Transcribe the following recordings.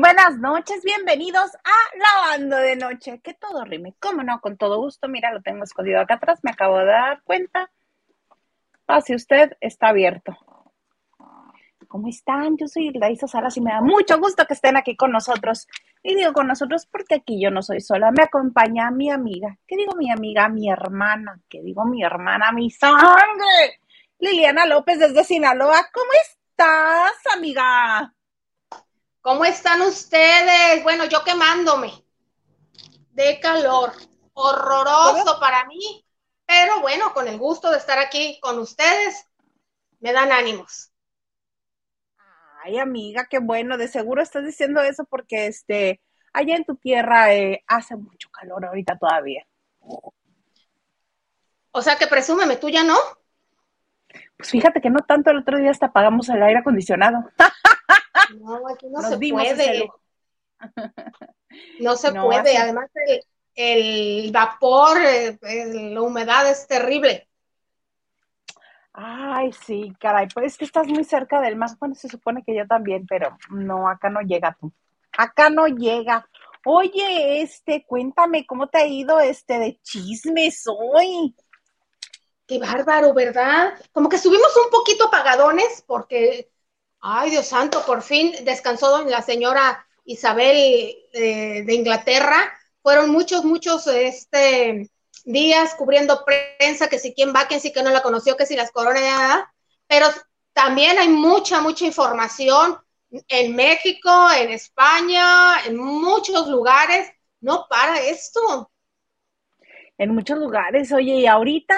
Buenas noches, bienvenidos a Lavando de Noche. Que todo rime, cómo no, con todo gusto. Mira, lo tengo escondido acá atrás, me acabo de dar cuenta. Pase usted, está abierto. ¿Cómo están? Yo soy Isa Salas y me da mucho gusto que estén aquí con nosotros. Y digo con nosotros porque aquí yo no soy sola, me acompaña mi amiga. ¿Qué digo mi amiga? Mi hermana. ¿Qué digo mi hermana? Mi sangre. Liliana López desde Sinaloa. ¿Cómo estás, amiga? ¿Cómo están ustedes? Bueno, yo quemándome de calor, horroroso para mí, pero bueno, con el gusto de estar aquí con ustedes, me dan ánimos. Ay, amiga, qué bueno, de seguro estás diciendo eso porque este, allá en tu tierra eh, hace mucho calor ahorita todavía. O sea que presúmeme, ¿tú ya no? Pues fíjate que no tanto, el otro día hasta apagamos el aire acondicionado. No, aquí no se puede. No se puede. Además, el, vapor, eh, la humedad es terrible. Ay, sí, caray, pues es que estás muy cerca del mar. Bueno, se supone que yo también, pero no, acá no llega tú. Acá no llega. Oye, este, cuéntame cómo te ha ido este de chismes hoy. Qué bárbaro, ¿verdad? Como que estuvimos un poquito apagadones porque Ay, Dios santo, por fin descansó la señora Isabel eh, de Inglaterra. Fueron muchos, muchos este, días cubriendo prensa, que si quién va, quién sí que no la conoció, que si las coronas, pero también hay mucha, mucha información en México, en España, en muchos lugares. No para esto. En muchos lugares, oye, y ahorita,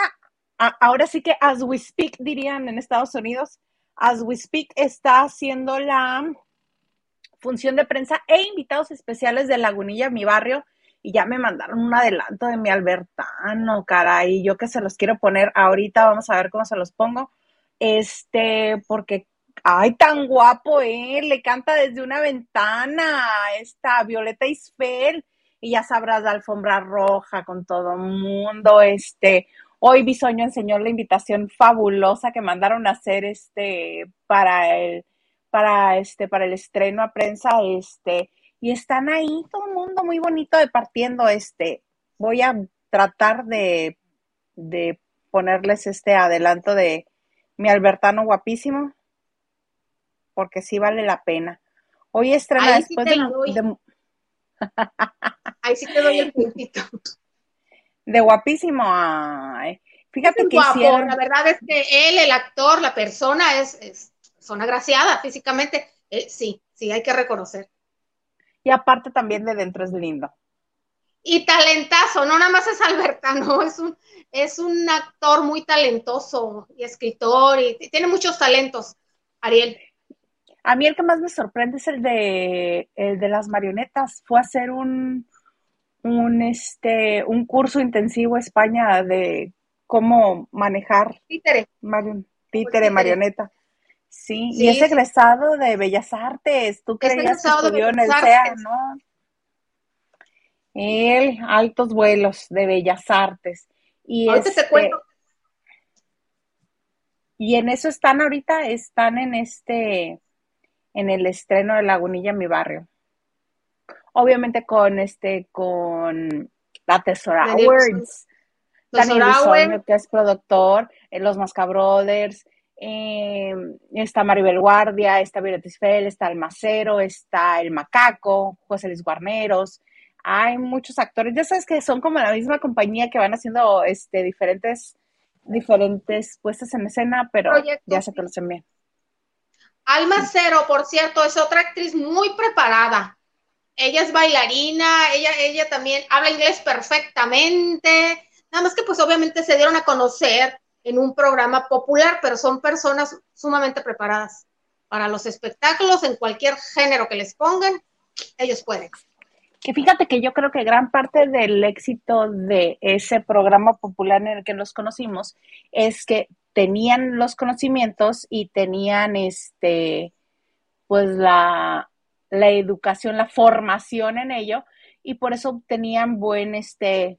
ahora sí que as we speak, dirían en Estados Unidos, As We Speak está haciendo la función de prensa e invitados especiales de Lagunilla, mi barrio, y ya me mandaron un adelanto de mi Albertano, caray, yo que se los quiero poner ahorita, vamos a ver cómo se los pongo, este, porque, ay, tan guapo, eh, le canta desde una ventana, esta Violeta Isfel, y ya sabrás la alfombra roja con todo mundo, este, Hoy Bisoño enseñó la invitación fabulosa que mandaron a hacer este para el para este para el estreno a prensa este y están ahí todo el mundo muy bonito departiendo este. Voy a tratar de, de ponerles este adelanto de mi Albertano guapísimo porque sí vale la pena. Hoy estrena después de, Ahí sí te doy el puntito de guapísimo. fíjate que La verdad es que él, el actor, la persona, es, es son agraciada físicamente. Eh, sí, sí, hay que reconocer. Y aparte también de dentro es lindo. Y talentazo, no nada más es Albertano, es un, es un actor muy talentoso y escritor y, tiene muchos talentos, Ariel. A mí el que más me sorprende es el de, el de las marionetas. Fue a hacer un, un, este, un curso intensivo a España de cómo manejar títere, títere, marioneta. Sí, y es egresado de Bellas Artes. Tú creías que estudió en el CEA, ¿no? Él, altos vuelos de Bellas Artes. Y ahorita te este cuento. Y en eso están ahorita, están en este, en el estreno de Lagunilla, mi barrio obviamente con este, con la Tesora Awards. Daniel que es productor, en los Mascabrothers, eh, está Maribel Guardia, está Violeta Isfel, está el Macero, está el Macaco, José Luis Guarneros, hay muchos actores, ya sabes que son como la misma compañía que van haciendo este diferentes diferentes puestas en escena, pero ya se conocen bien. Alma Cero, por cierto, es otra actriz muy preparada ella es bailarina, ella, ella también habla inglés perfectamente, nada más que pues obviamente se dieron a conocer en un programa popular, pero son personas sumamente preparadas para los espectáculos en cualquier género que les pongan, ellos pueden. Que fíjate que yo creo que gran parte del éxito de ese programa popular en el que los conocimos es que tenían los conocimientos y tenían este pues la la educación, la formación en ello, y por eso tenían buen este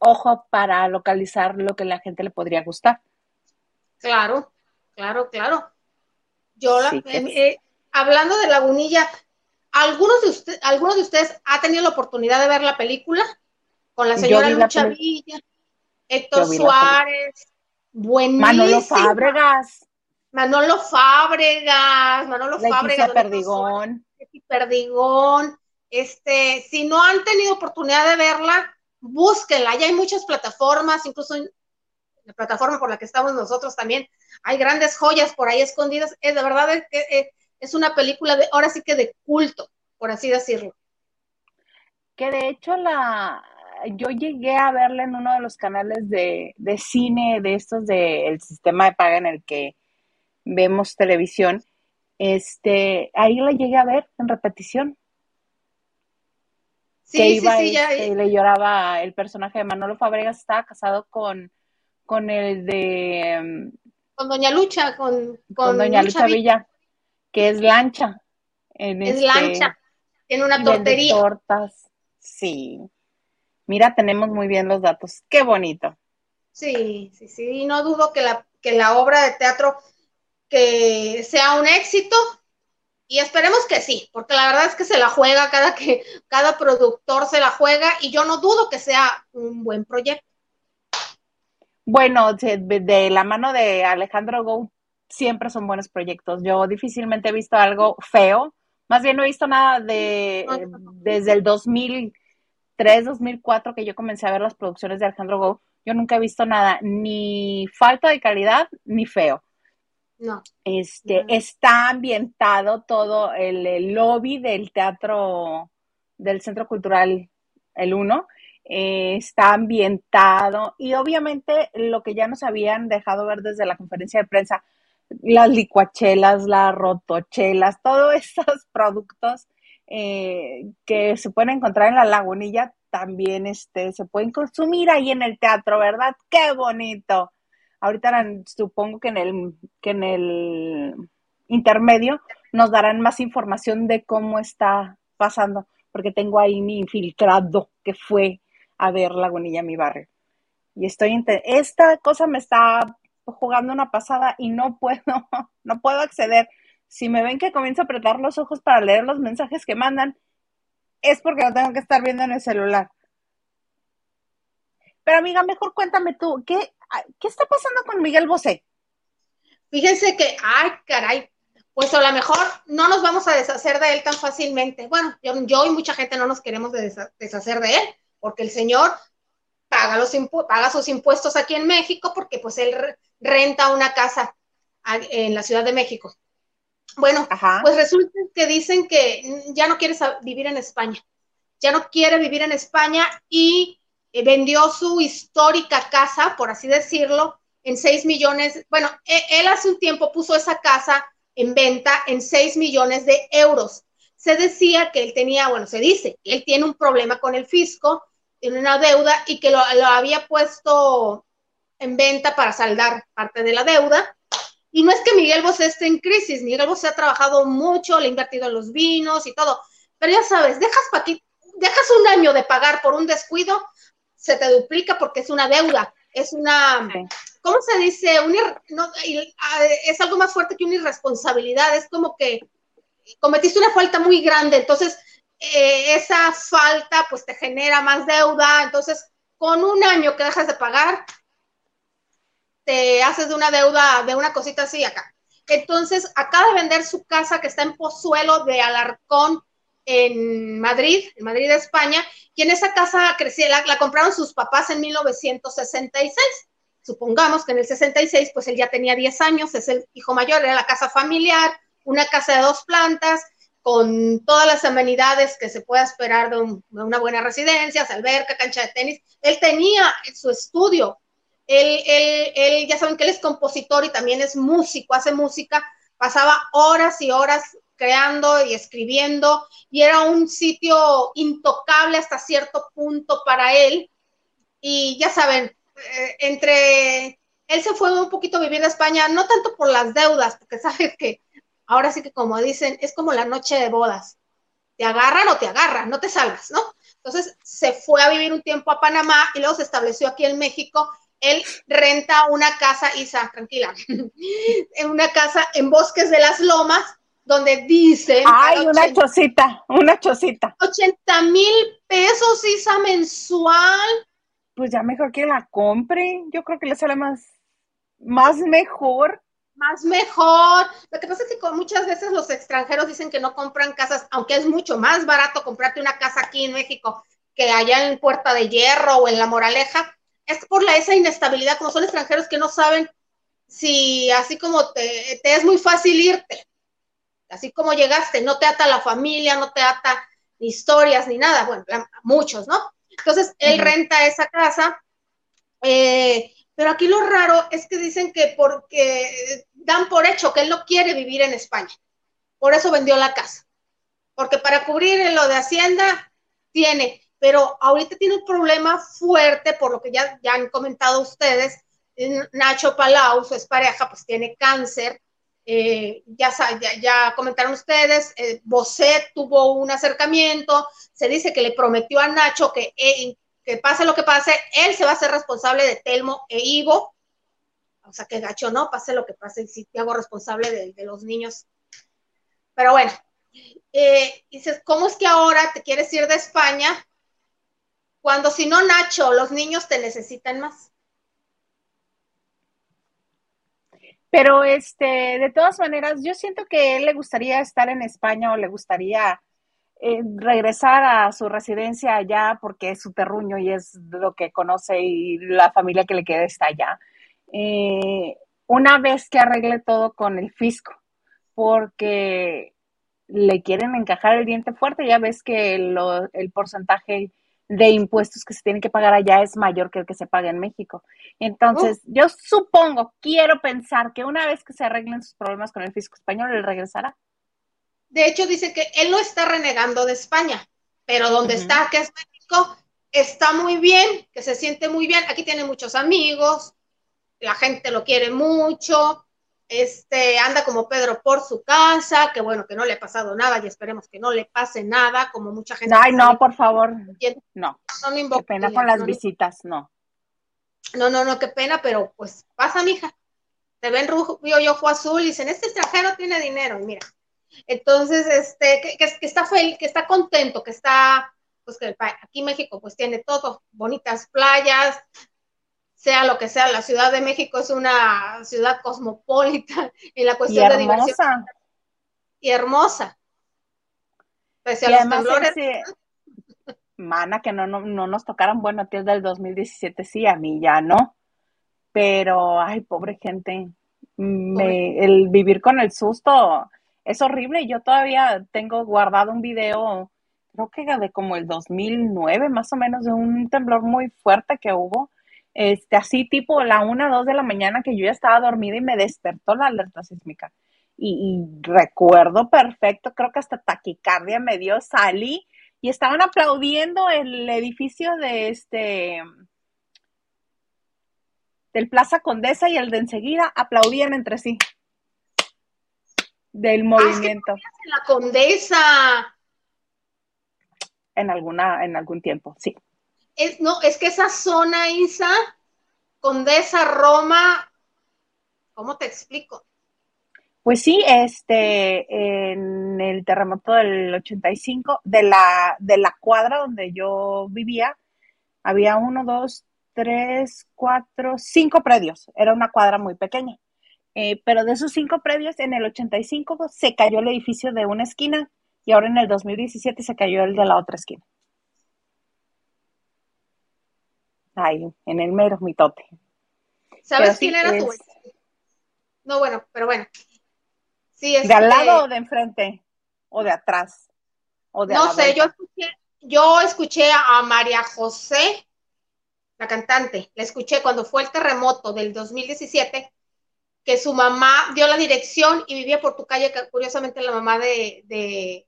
ojo para localizar lo que la gente le podría gustar. Claro, claro, claro. Yo la, eh, hablando de Lagunilla, ¿Algunos de, usted, ¿Algunos de ustedes ha tenido la oportunidad de ver la película? Con la señora Lucha Villa, Héctor Suárez, buenísimo. Manolo Fábregas. Manolo Fábregas, Manolo Fábregas. Perdigón. Perdigón. Este, si no han tenido oportunidad de verla, búsquenla. Ya hay muchas plataformas, incluso en la plataforma por la que estamos nosotros también. Hay grandes joyas por ahí escondidas. Es de verdad es, eh, es una película de, ahora sí que de culto, por así decirlo. Que de hecho la, yo llegué a verla en uno de los canales de, de cine de estos del sistema de paga en el que vemos televisión. Este, ahí la llegué a ver en repetición. Sí, sí, sí, ya, este, le lloraba el personaje de Manolo Fabregas, estaba casado con, con el de... Mm, con Doña Lucha, con, con, Doña Lucha, Villa, que es lancha. En es este, lancha, en una tortería. tortas, sí. Mira, tenemos muy bien los datos. Qué bonito. Sí, sí, sí. Y no dudo que la, que la obra de teatro que sea un éxito, y esperemos que sí, porque la verdad es que se la juega cada que cada productor se la juega y yo no dudo que sea un buen proyecto. Bueno, de, la mano de Alejandro Go siempre son buenos proyectos. Yo difícilmente he visto algo feo, más bien no he visto nada de desde el 2003, 2004 que yo comencé a ver las producciones de Alejandro Go. Yo nunca he visto nada ni falta de calidad ni feo. No. Este, está ambientado todo el, lobby del teatro del Centro Cultural El Uno. Eh, está ambientado y obviamente lo que ya nos habían dejado ver desde la conferencia de prensa, las licuachelas, las rotochelas, todos esos productos eh, que se pueden encontrar en la lagunilla también este, se pueden consumir ahí en el teatro, ¿verdad? ¡Qué bonito! Ahorita supongo que en el, que en el intermedio nos darán más información de cómo está pasando, porque tengo ahí mi infiltrado que fue a ver Lagunilla, mi barrio. Y estoy, esta cosa me está jugando una pasada y no puedo, no puedo acceder. Si me ven que comienzo a apretar los ojos para leer los mensajes que mandan, es porque lo tengo que estar viendo en el celular. Pero amiga, mejor cuéntame tú, ¿qué, ¿qué está pasando con Miguel Bosé? Fíjense que, ay, caray, pues a lo mejor no nos vamos a deshacer de él tan fácilmente. Bueno, yo, y mucha gente no nos queremos deshacer de él, porque el señor paga, los paga sus impuestos aquí en México, porque pues él renta una casa en la Ciudad de México. Bueno, pues resulta que dicen que ya no quiere vivir en España, ya no quiere vivir en España y eh, vendió su histórica casa, por así decirlo, en 6 millones. Bueno, e, él hace un tiempo puso esa casa en venta en 6 millones de euros. Se decía que él tenía, bueno, se dice, que él tiene un problema con el fisco, tiene una deuda y que lo, había puesto en venta para saldar parte de la deuda. Y no es que Miguel Bosé esté en crisis, Miguel Bosé ha trabajado mucho, le ha invertido en los vinos y todo, pero ya sabes, dejas, dejas un año de pagar por un descuido se te duplica porque es una deuda, es una, ¿cómo se dice? es algo más fuerte que una irresponsabilidad, es como que cometiste una falta muy grande, entonces eh, esa falta pues te genera más deuda, entonces con un año que dejas de pagar, te haces de una deuda, de una cosita así acá. Entonces, acaba de vender su casa que está en Pozuelo de Alarcón, en Madrid, en Madrid, España, y en esa casa creció, la, compraron sus papás en 1966. Supongamos que en el 66, pues él ya tenía 10 años, es el hijo mayor, era la casa familiar, una casa de dos plantas, con todas las amenidades que se pueda esperar de, una buena residencia, alberca, cancha de tenis. Él tenía su estudio. Él, él, él, ya saben que él es compositor y también es músico, hace música. Pasaba horas y horas creando y escribiendo y era un sitio intocable hasta cierto punto para él. Y ya saben, eh, entre él se fue un poquito a vivir a España, no tanto por las deudas, porque sabes que ahora sí que como dicen, es como la noche de bodas. Te agarran o te agarran, no te salgas, ¿no? Entonces se fue a vivir un tiempo a Panamá y luego se estableció aquí en México. Él renta una casa, Isa, tranquila, en una casa en Bosques de las Lomas, donde dicen... Ay, una chocita, una chocita. 80 mil pesos, Isa, mensual. Pues ya mejor que la compre. Yo creo que le sale más, más mejor. Más mejor. Lo que pasa es que muchas veces los extranjeros dicen que no compran casas, aunque es mucho más barato comprarte una casa aquí en México que allá en Puerta de Hierro o en La Moraleja. Es por la, esa inestabilidad, como son extranjeros que no saben si así como te, te es muy fácil irte, así como llegaste, no te ata la familia, no te ata ni historias ni nada, bueno, muchos, ¿no? Entonces, él renta esa casa, eh, pero aquí lo raro es que dicen que porque dan por hecho que él no quiere vivir en España, por eso vendió la casa, porque para cubrir lo de Hacienda tiene, pero ahorita tiene un problema fuerte, por lo que ya, ya han comentado ustedes, Nacho Palau, su pareja, pues tiene cáncer. Eh, ya, ya, comentaron ustedes, eh, tuvo un acercamiento, se dice que le prometió a Nacho que, eh, que pase lo que pase, él se va a hacer responsable de Telmo e Ivo. O sea, que gacho, ¿no? Pase lo que pase, y te hago responsable de, de los niños. Pero bueno, eh, dices, ¿cómo es que ahora te quieres ir de España? Cuando si no, Nacho, los niños te necesitan más. Pero este, de todas maneras, yo siento que él le gustaría estar en España o le gustaría eh, regresar a su residencia allá porque es su terruño y es lo que conoce y la familia que le queda está allá. Eh, una vez que arregle todo con el fisco, porque le quieren encajar el diente fuerte, ya ves que el porcentaje de impuestos que se tienen que pagar allá es mayor que el que se paga en México. Entonces, yo supongo, quiero pensar que una vez que se arreglen sus problemas con el fisco español, él regresará. De hecho, dice que él no está renegando de España, pero donde está, que es México, está muy bien, que se siente muy bien. Aquí tiene muchos amigos, la gente lo quiere mucho, este, anda como Pedro por su casa, que bueno, que no le ha pasado nada y esperemos que no le pase nada, como mucha gente. Ay, no, por favor. No. no qué pena con las visitas, no. No, no, no, qué pena, pero pues pasa, mija. Te ven rubio y ojo azul y dicen, este extranjero tiene dinero, mira. Entonces, este, que, que, está feliz, que está contento, que está, pues que aquí México pues tiene todo, bonitas playas, sea lo que sea, la Ciudad de México es una ciudad cosmopolita en la cuestión de diversión. Y hermosa. Pese a los temblores. mana, que no, no, no nos tocaron, bueno, a ti del 2017 sí, a mí ya no. Pero, ay, pobre gente, me, el vivir con el susto es horrible. Yo todavía tengo guardado un video, creo que de como el 2009, más o menos, de un temblor muy fuerte que hubo este, así tipo la una, dos de la mañana que yo ya estaba dormida y me despertó la alerta sísmica. Y, recuerdo perfecto, creo que hasta taquicardia me dio, salí y estaban aplaudiendo el edificio de este del Plaza Condesa y el de enseguida aplaudían entre sí del ah, movimiento. la Condesa. En alguna, en algún tiempo, sí no, es que esa zona, Isa, Condesa, Roma, ¿cómo te explico? Pues sí, este, en el terremoto del 85, de la, de la cuadra donde yo vivía, había uno, dos, tres, cuatro, cinco predios. Era una cuadra muy pequeña. Eh, pero de esos cinco predios, en el 85 se cayó el edificio de una esquina y ahora en el 2017 se cayó el de la otra esquina. Ahí, en el mero mitote. ¿Sabes quién era tu No, bueno, pero bueno. Sí, ¿De al lado o de enfrente? ¿O de atrás? ¿O de no sé, yo escuché, yo escuché a María José, la cantante, la escuché cuando fue el terremoto del 2017, que su mamá dio la dirección y vivía por tu calle, curiosamente la mamá de, de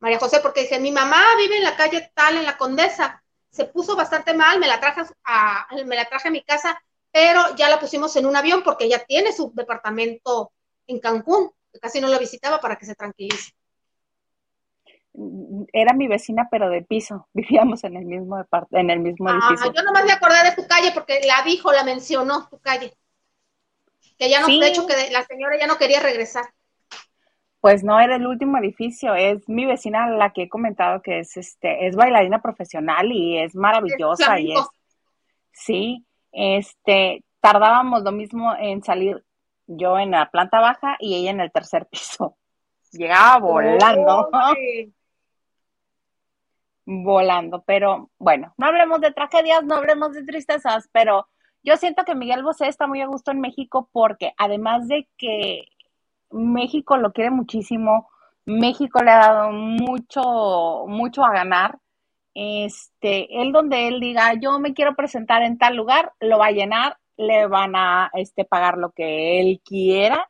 María José, porque dice, mi mamá vive en la calle tal, en la Condesa, se puso bastante mal, me la traje a, me la traje a mi casa, pero ya la pusimos en un avión porque ella tiene su departamento en Cancún, que casi no la visitaba para que se tranquilice. Era mi vecina, pero de piso. Vivíamos en el mismo en el mismo ah, edificio. Yo nomás me acordé de tu calle porque la dijo, la mencionó, tu calle. Que ya no, de hecho, que la señora ya no quería regresar. Pues no era el último edificio, es mi vecina la que he comentado que es este, es bailarina profesional y es maravillosa y es sí, este, tardábamos lo mismo en salir yo en la planta baja y ella en el tercer piso. Llegaba volando. volando, pero bueno, no hablemos de tragedias, no hablemos de tristezas, pero yo siento que Miguel Bosé está muy a gusto en México porque además de que México lo quiere muchísimo, México le ha dado mucho, mucho a ganar. Este, él donde él diga, yo me quiero presentar en tal lugar, lo va a llenar, le van a este, pagar lo que él quiera.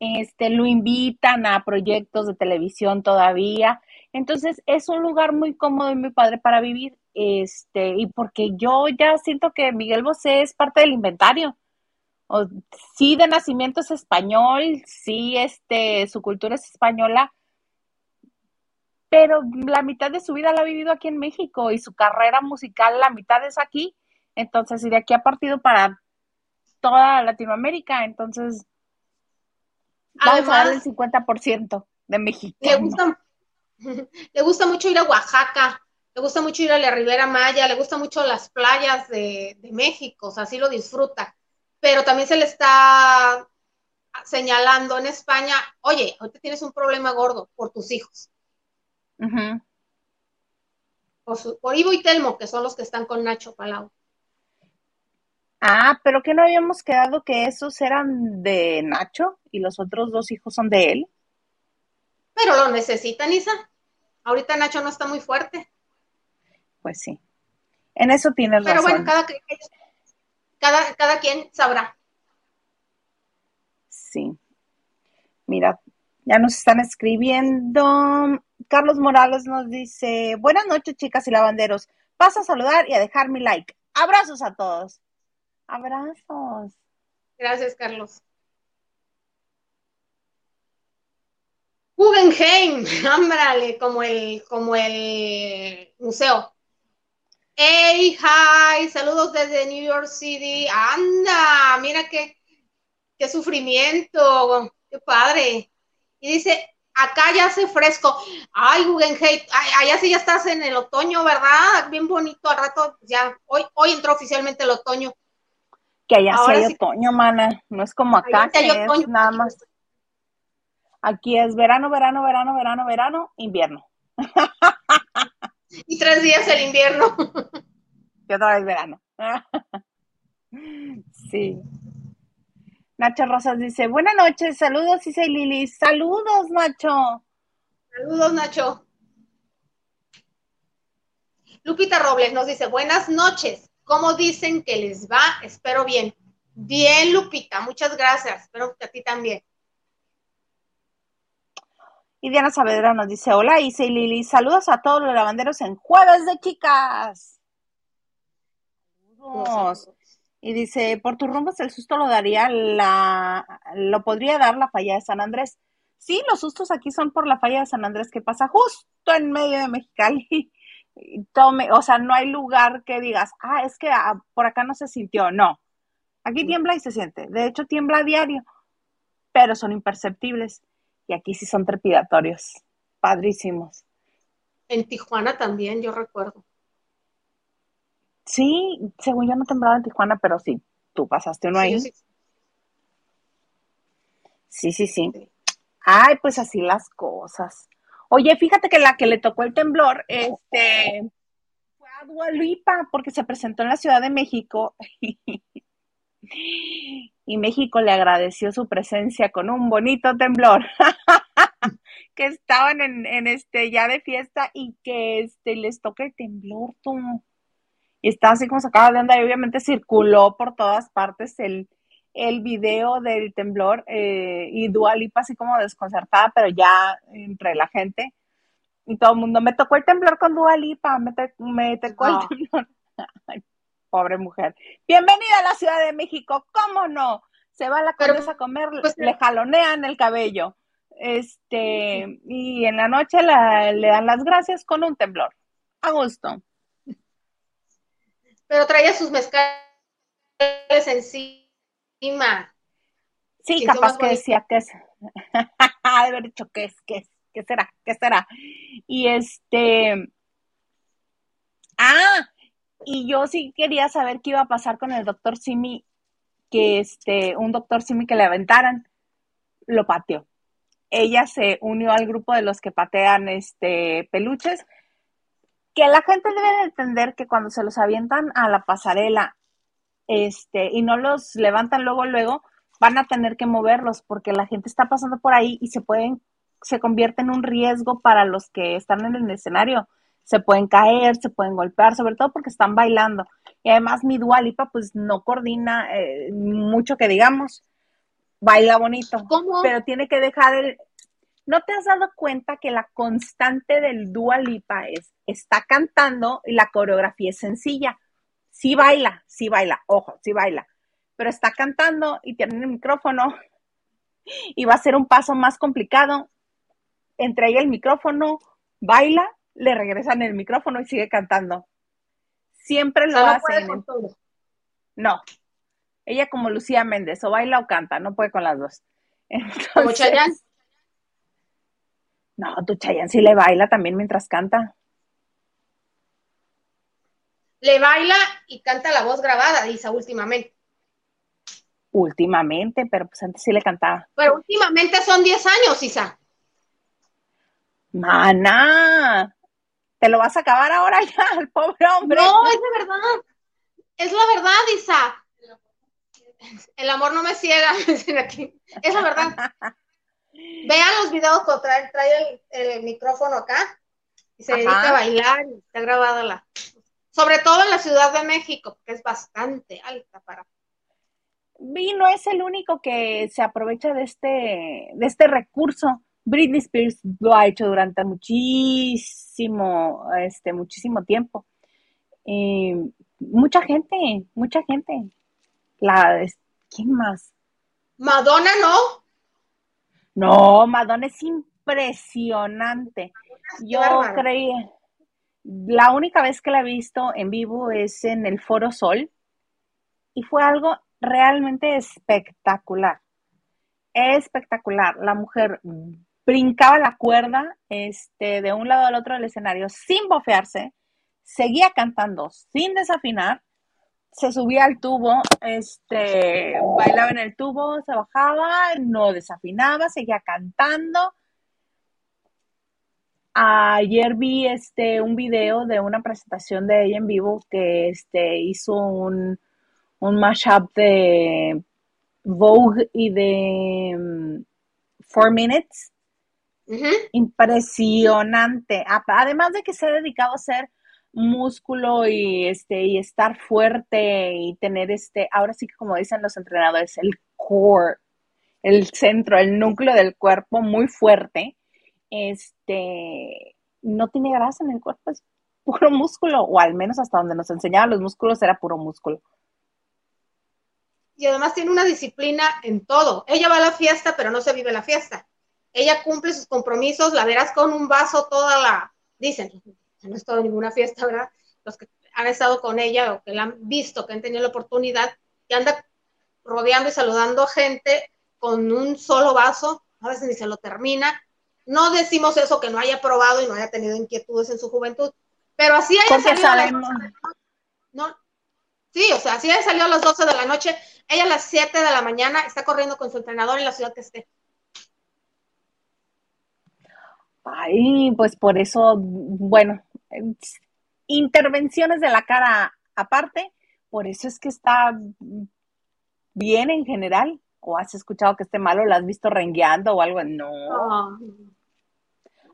Este, lo invitan a proyectos de televisión todavía. Entonces, es un lugar muy cómodo y muy padre para vivir. Este, y porque yo ya siento que Miguel Bosé es parte del inventario. O, sí, de nacimiento es español, sí, este, su cultura es española, pero la mitad de su vida la ha vivido aquí en México y su carrera musical, la mitad es aquí. Entonces, y de aquí ha partido para toda Latinoamérica. Entonces, vamos a darle el 50% de México. Le gusta, le gusta mucho ir a Oaxaca, le gusta mucho ir a la Ribera Maya, le gusta mucho las playas de, de México, o sea, así lo disfruta pero también se le está señalando en España, oye, ahorita tienes un problema gordo por tus hijos. por, Ivo y Telmo, que son los que están con Nacho Palau. Ah, pero que no habíamos quedado que esos eran de Nacho y los otros dos hijos son de él. Pero lo necesitan, Isa. Ahorita Nacho no está muy fuerte. Pues sí. En eso tienes razón. Pero bueno, cada, cada, cada quien sabrá. Sí. Mira, ya nos están escribiendo. Carlos Morales nos dice, buenas noches chicas y lavanderos. Paso a saludar y a dejar mi like. Abrazos a todos. Abrazos. Gracias, Carlos. Guggenheim, ámbrale, como el, como el museo. Hey, hi, saludos desde New York City. Anda, mira qué, qué sufrimiento, qué padre. Y dice, acá ya hace fresco. Ay, Guggenheim, allá sí ya estás en el otoño, ¿verdad? Bien bonito, al rato ya, hoy, hoy entró oficialmente el otoño. Que allá sí hay otoño, mana, no es como acá, que es nada más. Aquí es verano, verano, verano, verano, verano, invierno. Y tres días el invierno. Y otra vez verano. Sí. Nacho Rosas dice, buenas noches, saludos, dice Lili. Saludos, Nacho. Saludos, Nacho. Lupita Robles nos dice, buenas noches. ¿Cómo dicen que les va? Espero bien. Bien, Lupita, muchas gracias. Espero que a ti también. Y Diana Saavedra nos dice, hola Isa y Lili, saludos a todos los lavanderos en Jueves de Chicas. Saludos. Y dice, por tus rumbos el susto lo daría la, lo podría dar la falla de San Andrés. Sí, los sustos aquí son por la falla de San Andrés que pasa justo en medio de Mexicali. Tome, o sea, no hay lugar que digas, ah, es que ah, por acá no se sintió. No, aquí tiembla y se siente. De hecho, tiembla a diario, pero son imperceptibles y aquí sí son trepidatorios, padrísimos. En Tijuana también, yo recuerdo. Sí, según yo no temblaba en Tijuana, pero sí, tú pasaste uno ahí. Sí. sí, sí, sí. Ay, pues así las cosas. Oye, fíjate que la que le tocó el temblor, este, fue a Dualipa, porque se presentó en la Ciudad de México y México le agradeció su presencia con un bonito temblor. que estaban en, este ya de fiesta y que este les toca el temblor todo. Y está así como sacado de onda y obviamente circuló por todas partes el, el video del temblor eh, y Dualipa así como desconcertada, pero ya entre la gente y todo el mundo, me tocó el temblor con Dualipa, me, me tocó el temblor. pobre mujer. Bienvenida a la Ciudad de México, ¿cómo no? Se va a la cabeza a comer, pues, le jalonean el cabello. Este, y en la noche le dan las gracias con un temblor. A gusto. Pero traía sus mezcales encima. Sí, capaz que decía que, de haber dicho, ¿qué es? ¿Qué es? ¿Qué será? ¿Qué será? Y este. Ah, y yo sí quería saber qué iba a pasar con el doctor Simi, que este, un doctor Simi que le aventaran, lo pateó. Ella se unió al grupo de los que patean este peluches, que la gente debe entender que cuando se los avientan a la pasarela, este, y no los levantan luego, luego, van a tener que moverlos porque la gente está pasando por ahí y se pueden, se convierte en un riesgo para los que están en el escenario. Se pueden caer, se pueden golpear, sobre todo porque están bailando. Y además mi dualipa pues no coordina eh, mucho que digamos. Baila bonito. ¿Cómo? Pero tiene que dejar el... ¿No te has dado cuenta que la constante del dualipa es, está cantando y la coreografía es sencilla? Sí baila, sí baila, ojo, sí baila pero está cantando y tiene el micrófono y va a ser un paso más complicado. Entre ella el micrófono, baila, le regresan el micrófono y sigue cantando. Siempre lo hace. No. Ella como Lucía Méndez, o baila o canta, no puede con las dos. como Chayanne. No, tu Chayanne sí le baila también mientras canta. Le baila y canta la voz grabada, dice últimamente. Últimamente, pero pues antes sí le cantaba. Pero últimamente son 10 años, Isa. Mana, te lo vas a acabar ahora ya, el pobre hombre. No, es la verdad. Es la verdad, Isa. El amor no me ciega. Es la verdad. Vean los videos cuando trae, trae el, micrófono acá y se dedica a bailar y está grabada la. Sobre todo en la Ciudad de México, que es bastante alta para y no es el único que se aprovecha de este, de este recurso. Britney Spears lo ha hecho durante muchísimo, este, muchísimo tiempo. mucha gente, mucha gente. La, ¿Quién más? Madonna, ¿no? No, Madonna es impresionante. Yo creí, la única vez que la he visto en vivo es en el Foro Sol y fue algo realmente espectacular. Espectacular. La mujer brincaba la cuerda este, de un lado al otro del escenario sin bofearse, seguía cantando sin desafinar, se subía al tubo, este, bailaba en el tubo, se bajaba, no desafinaba, seguía cantando. Ayer vi este, un video de una presentación de ella en vivo que este, hizo un, un mashup de Vogue y de mm, Four Minutes. Impresionante. Además de que se ha dedicado a hacer músculo y este y estar fuerte y tener este, ahora sí que como dicen los entrenadores, el core, el centro, el núcleo del cuerpo muy fuerte. Este no tiene grasa en el cuerpo, es puro músculo, o al menos hasta donde nos enseñaban los músculos era puro músculo y además tiene una disciplina en todo. Ella va a la fiesta, pero no se vive la fiesta. Ella cumple sus compromisos, la verás con un vaso toda la, dicen, no he estado en ninguna fiesta, ¿verdad? Los que han estado con ella o que la han visto, que han tenido la oportunidad, que anda rodeando y saludando a gente con un solo vaso, a veces ni se lo termina. No decimos eso que no haya probado y no haya tenido inquietudes en su juventud, pero así haya salido. no, sí, o sea, así haya salido a las 12 de la noche, ella a las 7 de la mañana está corriendo con su entrenador en la ciudad que esté. Ay, pues por eso, bueno, intervenciones de la cara aparte, por eso es que está bien en general. ¿O has escuchado que esté malo? ¿La has visto rengueando o algo? No.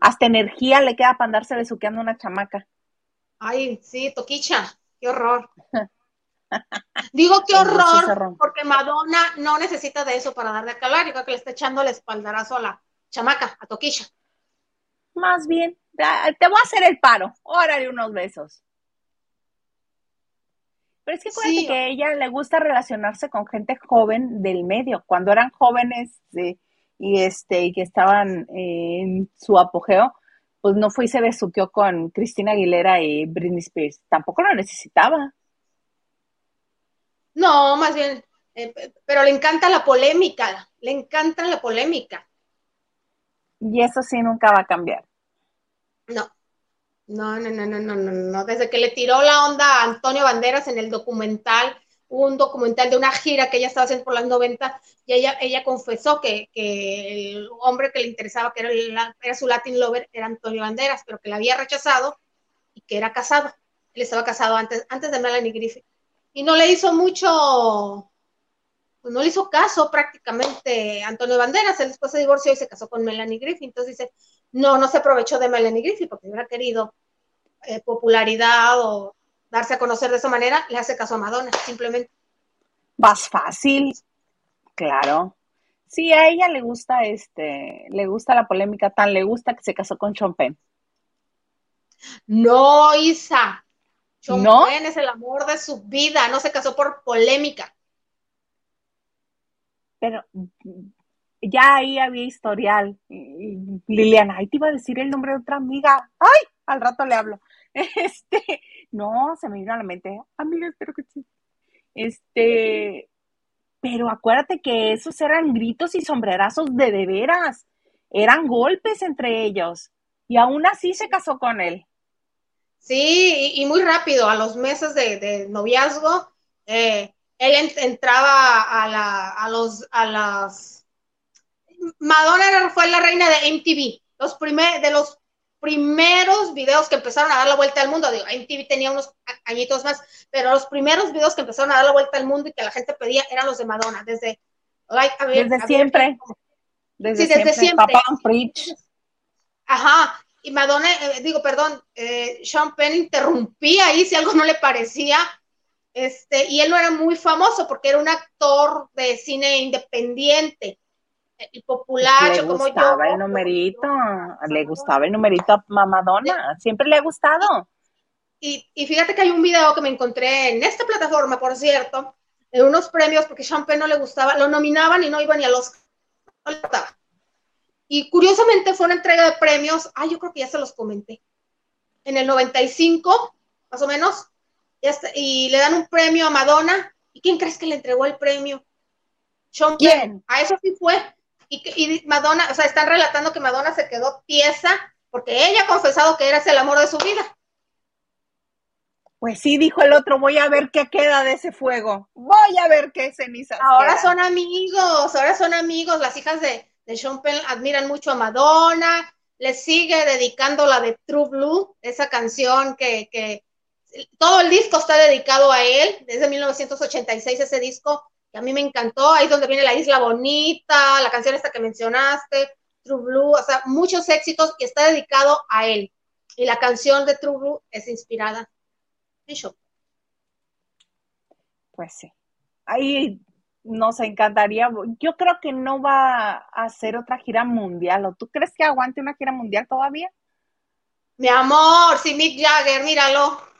Hasta energía le queda para andarse besuqueando una chamaca. Ay, sí, toquicha, qué horror. Digo qué horror, porque Madonna no necesita de eso para dar de calar, igual que le está echando el espaldarazo a la chamaca, a Toquilla. Más bien, te voy a hacer el paro, órale unos besos. Pero es que acuérdate que a ella le gusta relacionarse con gente joven del medio. Cuando eran jóvenes y este y que estaban en su apogeo, pues no fue y se besuqueó con Cristina Aguilera y Britney Spears. Tampoco lo necesitaba. No, más bien, eh, pero le encanta la polémica, le encanta la polémica. Y eso sí nunca va a cambiar. No. No, no, no, no, no, no, no. Desde que le tiró la onda a Antonio Banderas en el documental, un documental de una gira que ella estaba haciendo por las 90, y ella, ella confesó que, que el hombre que le interesaba, que era, su Latin lover, era Antonio Banderas, pero que la había rechazado y que era casado. Él estaba casado antes, antes de Melanie Griffith. Y no le hizo mucho, pues no le hizo caso prácticamente Antonio Banderas. Él después se divorció y se casó con Melanie Griffith. Entonces dice, no, no se aprovechó de Melanie Griffith porque hubiera querido eh, popularidad o darse a conocer de esa manera, le hace caso a Madonna, simplemente. Más fácil, claro. Sí, a ella le gusta este, le gusta la polémica, tan le gusta que se casó con Penn. No, Isa. Sean ¿No? Es el amor de su vida, no se casó por polémica. Pero ya ahí había historial. Liliana, ahí te iba a decir el nombre de otra amiga. ¡Ay! Al rato le hablo. Este, no, se me vino a la mente. Amiga, espero que sí. Este, pero acuérdate que esos eran gritos y sombrerazos de de veras. Eran golpes entre ellos. Y aún así se casó con él. Sí, y, muy rápido, a los meses de, noviazgo, eh, él entraba a, la, a, los, a las Madonna fue la reina de MTV, los primer, de los primeros videos que empezaron a dar la vuelta al mundo, digo, MTV tenía unos añitos más, pero los primeros videos que empezaron a dar la vuelta al mundo y que la gente pedía eran los de Madonna, desde, desde siempre. Desde, sí, desde siempre. Ajá, y Madonna, eh, digo, perdón, eh, Sean Penn interrumpía ahí si algo no le parecía, este, y él no era muy famoso porque era un actor de cine independiente, el popular, le gustaba el numerito, le gustaba el numerito a Mamadona, siempre le ha gustado. Y, fíjate que hay un video que me encontré en esta plataforma, por cierto, en unos premios, porque Champagne no le gustaba, lo nominaban y no iba ni a los... Y curiosamente fue una entrega de premios, ay, yo creo que ya se los comenté, en el 95, más o menos, y le dan un premio a Madonna, ¿y quién crees que le entregó el premio? Sean ¿Quién? A eso sí fue y, Madonna, o sea, están relatando que Madonna se quedó pieza porque ella ha confesado que eres el amor de su vida. Pues sí, dijo el otro, voy a ver qué queda de ese fuego. Voy a ver qué cenizas. Ahora son amigos, ahora son amigos. Las hijas de, de Sean Penn admiran mucho a Madonna. Le sigue dedicando la de True Blue, esa canción que, que todo el disco está dedicado a él, desde 1986 ese disco a mí me encantó, ahí es donde viene La Isla Bonita, la canción esta que mencionaste, True Blue, o sea, muchos éxitos y está dedicado a él. Y la canción de True Blue es inspirada en Chopin. Pues sí. Ahí nos encantaría. Yo creo que no va a hacer otra gira mundial. ¿O tú crees que aguante una gira mundial todavía? Mi amor, si Mick Jagger, míralo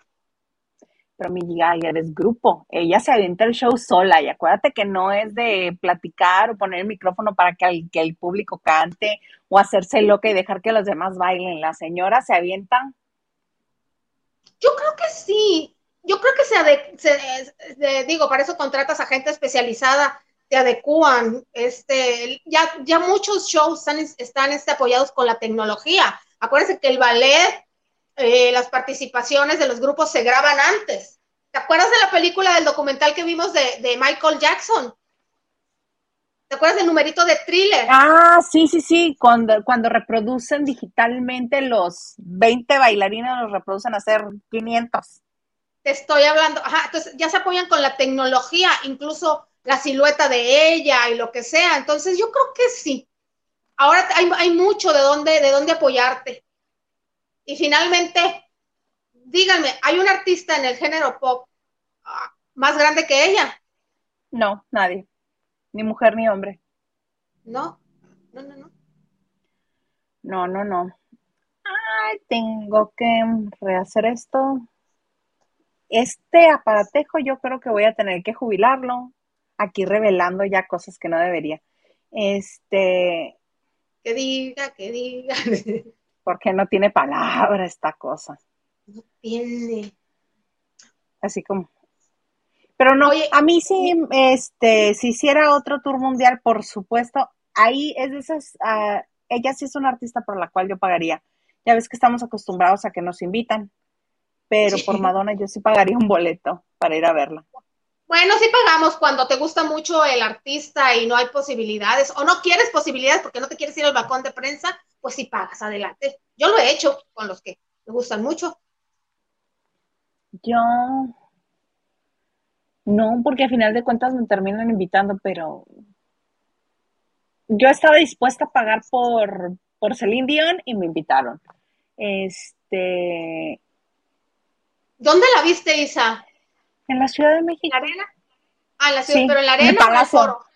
pero mi Jagger es grupo. Ella se avienta el show sola y acuérdate que no es de platicar o poner el micrófono para que el, que el público cante o hacerse loca y dejar que los demás bailen. La señora se avienta. Yo creo que sí. Yo creo que se, digo, para eso contratas a gente especializada, te adecúan. Este, ya, ya muchos shows están, están este, apoyados con la tecnología. Acuérdense que el ballet eh, las participaciones de los grupos se graban antes. ¿Te acuerdas de la película del documental que vimos de, Michael Jackson? ¿Te acuerdas del numerito de thriller? Ah, sí, sí, sí, cuando, cuando reproducen digitalmente los 20 bailarines, los reproducen a hacer 500. Te estoy hablando, ajá, entonces ya se apoyan con la tecnología, incluso la silueta de ella y lo que sea. Entonces yo creo que sí. Ahora hay, hay mucho de dónde, de dónde apoyarte. Y finalmente, díganme, ¿hay un artista en el género pop ah, más grande que ella? No, nadie. Ni mujer ni hombre. No, no, no, no. No, no, no. Ay, tengo que rehacer esto. Este aparatejo yo creo que voy a tener que jubilarlo. Aquí revelando ya cosas que no debería. Este. Que diga, que diga. porque no tiene palabra esta cosa. No tiene. Así como. Pero no, a mí sí, este, si hiciera otro tour mundial, por supuesto, ahí es de esas, uh, ella sí es una artista por la cual yo pagaría. Ya ves que estamos acostumbrados a que nos invitan, pero por Madonna yo sí pagaría un boleto para ir a verla. Bueno, sí pagamos cuando te gusta mucho el artista y no hay posibilidades, o no quieres posibilidades porque no te quieres ir al balcón de prensa, pues sí pagas, adelante. Yo lo he hecho con los que me gustan mucho. Yo no, porque al final de cuentas me terminan invitando, pero yo estaba dispuesta a pagar por, por Celine Dion y me invitaron. Este. ¿Dónde la viste, Isa? En la Ciudad de México. ¿En la arena? Ah, en la ciudad, pero en la arena en el Palacio,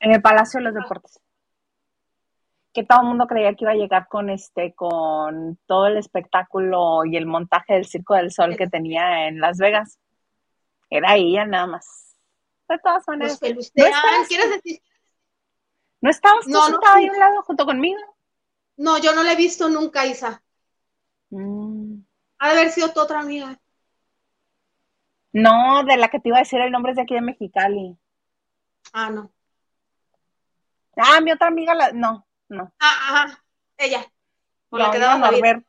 en el Palacio de los Deportes. Que todo el mundo creía que iba a llegar con este, con todo el espectáculo y el montaje del Circo del Sol que tenía en Las Vegas. Era ella nada más. De todas maneras. ¿No estabas, ¿Quieres decir? ¿No estabas tú no, ahí a un lado junto conmigo? No, yo no la he visto nunca, Isa. Mm. Ha de haber sido tu otra amiga. No, de la que te iba a decir el nombre es de aquí de Mexicali. Ah, no. Ah, mi otra amiga, la... no, no. Ah, ajá, ella. Por no, la que iba Norbert.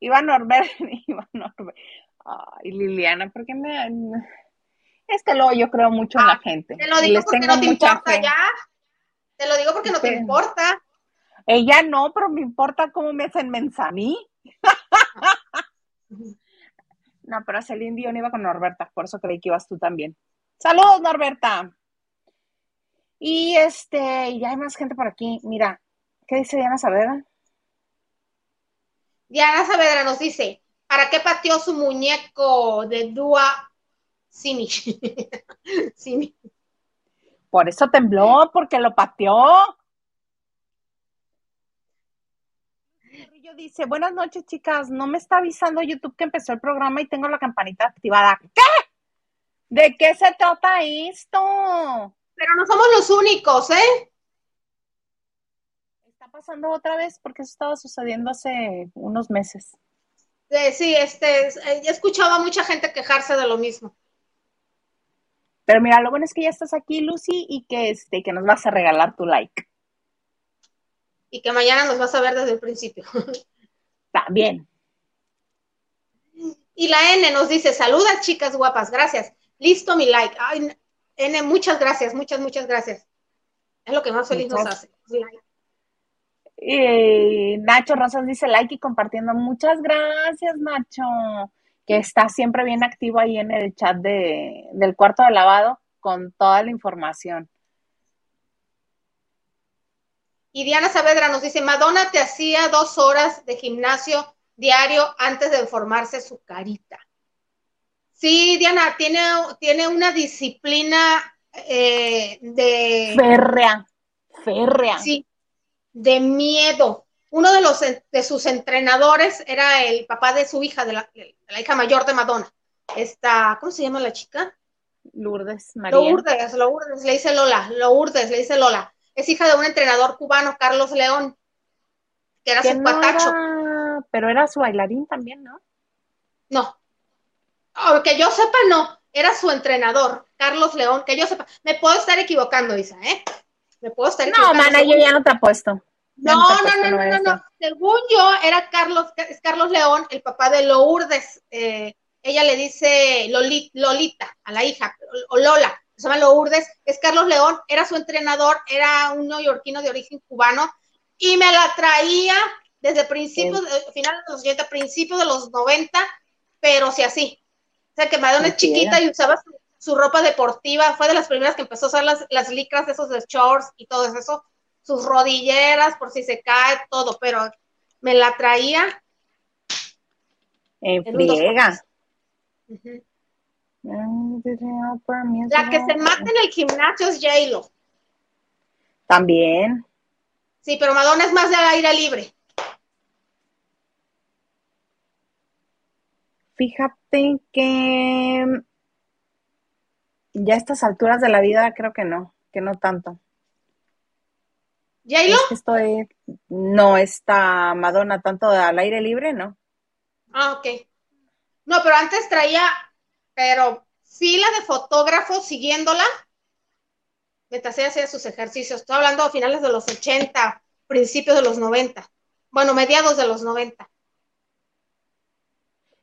Iba Norbert, iba Norbert. Ay, Liliana, ¿por qué me...? Es que luego yo creo mucho en la ah, gente. Te lo digo porque no te importa ya. Te lo digo porque no te importa. Ella no, pero me importa cómo me hacen mensa a mí. no, pero Celine Dion iba con Norberta, por eso creí que ibas tú también. Saludos, Norberta. Y este, ya hay más gente por aquí. Mira, ¿qué dice Diana Saavedra? Diana Saavedra nos dice, ¿Para qué pateó su muñeco de Dua? Simi. Por eso tembló, porque lo pateó. Yo dice, buenas noches, chicas. No me está avisando YouTube que empezó el programa y tengo la campanita activada. ¿Qué? ¿De qué se trata esto? Pero no somos los únicos, ¿eh? Está pasando otra vez porque eso estaba sucediendo hace unos meses sí, este, he escuchado a mucha gente quejarse de lo mismo. Pero mira, lo bueno es que ya estás aquí, Lucy, y que, este, que nos vas a regalar tu like. Y que mañana nos vas a ver desde el principio. También. Y la N nos dice, saludas chicas guapas, gracias. Listo mi like. Ay, N, muchas gracias, muchas, muchas gracias. Es lo que más feliz nos hace. Y Nacho Rosas dice like y compartiendo. Muchas gracias, Nacho, que está siempre bien activo ahí en el chat de, del cuarto de lavado con toda la información. Y Diana Saavedra nos dice, Madonna te hacía dos horas de gimnasio diario antes de formarse su carita. Sí, Diana, tiene, tiene una disciplina eh, de... Férrea, férrea. Sí, de miedo. Uno de los de sus entrenadores era el papá de su hija, de la, hija mayor de Madonna. Esta, ¿cómo se llama la chica? Lourdes María. Lourdes, Lourdes, le dice Lola, Lourdes, le dice Lola. Es hija de un entrenador cubano, Carlos León, que era su patacho. pero era su bailarín también, ¿no? No. Que yo sepa, no. Era su entrenador, Carlos León, que yo sepa. Me puedo estar equivocando, Isa, ¿eh? Me puedo estar equivocando. No, mana, yo ya no te apuesto. No, no, no, no, no, Según yo, era Carlos, es Carlos León, el papá de Lourdes. Eh, ella le dice Lolita a la hija, o Lola, se llama Lourdes, es Carlos León, era su entrenador, era un neoyorquino de origen cubano, y me la traía desde principios, sí. finales de los 80, principios de los 90, pero sí así. O sea, que Madonna es chiquita y usaba su, ropa deportiva, fue de las primeras que empezó a usar las, las licras, esos de shorts y todo eso sus rodilleras por si se cae, todo, pero me la traía. En friega. La que se mata en el gimnasio es j También. Sí, pero Madonna es más de aire libre. Fíjate que ya a estas alturas de la vida creo que no, que no tanto. ¿J-Lo? estoy, no está Madonna tanto al aire libre, ¿no? Ah, ok. No, pero antes traía, pero fila de fotógrafos siguiéndola mientras ella hacía sus ejercicios. Estoy hablando a finales de los 80, principios de los 90. Bueno, mediados de los 90.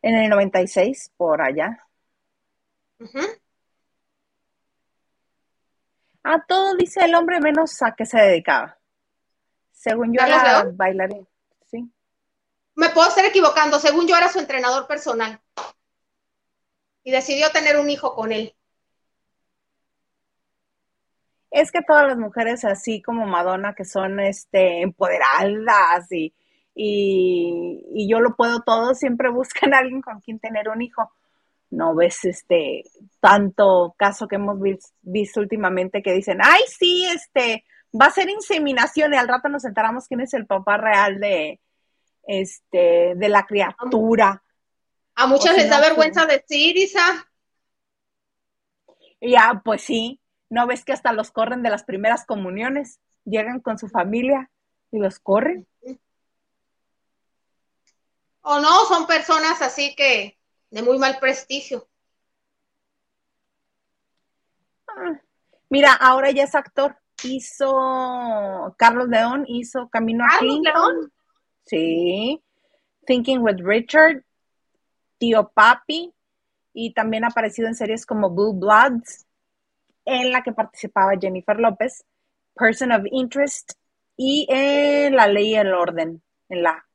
En el 96, por allá. A todo dice el hombre menos a qué se dedicaba. Según yo era bailarín. Sí. Me puedo estar equivocando. Según yo era su entrenador personal. Y decidió tener un hijo con él. Es que todas las mujeres así como Madonna que son este empoderadas y, y, yo lo puedo todo, siempre buscan a alguien con quien tener un hijo no ves este tanto caso que hemos visto últimamente que dicen, ay, sí, este, va a ser inseminación y al rato nos enteramos quién es el papá real de, este, de la criatura. A muchas les da vergüenza decir, Isa. Ya, pues sí, ¿no ves que hasta los corren de las primeras comuniones? Llegan con su familia y los corren. O no, son personas así que de muy mal prestigio. Ah, mira, ahora ya es actor. Hizo Carlos León, hizo Camino a Clinton. León? Sí. Thinking with Richard, Tío Papi, y también ha aparecido en series como Blue Bloods, en la que participaba Jennifer López, Person of Interest y en La Ley y el Orden, en la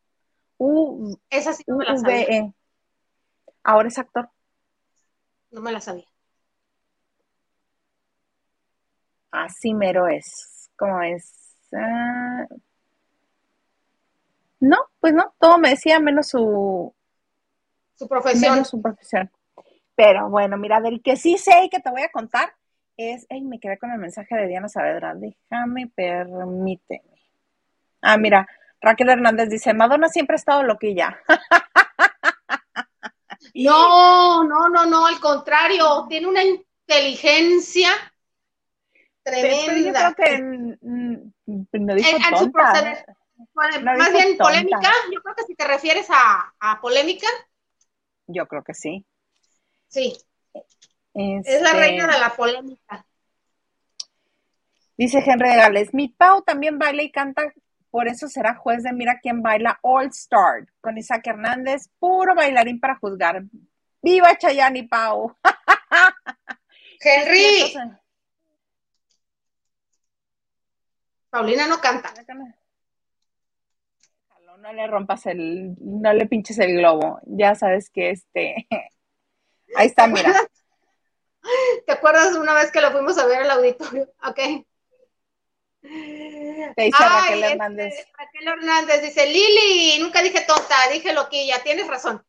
U Esa sí no me la sabía. Ahora es actor. No me la sabía. Así mero es. ¿Cómo es? Ah. No, pues no, todo me decía menos su... Su profesión. Menos su profesión. Pero bueno, mira, del que sí sé y que te voy a contar es... Ay, me quedé con el mensaje de Diana Saavedra. Déjame, permíteme. Ah, mira, Raquel Hernández dice, Madonna siempre ha estado loquilla. No, no, no, no, al contrario, tiene una inteligencia tremenda. yo creo que dijo en, su proceder, más bien polémica, yo creo que si te refieres a, polémica. Yo creo que sí. Sí. Es la reina de la polémica. Dice Henry de Gales, mi Pau también baila y canta por eso será juez de Mira quién baila All Star con Isaac Hernández, puro bailarín para juzgar. ¡Viva Chayani Pau! Henry. Paulina no canta. No le rompas el, no le pinches el globo. Ya sabes que este. Ahí está, mira. ¿Te acuerdas una vez que lo fuimos a ver al auditorio? Ok. Te dice Raquel este, Hernández. Raquel Hernández dice, Lili, nunca dije tonta, dije lo que ya tienes razón.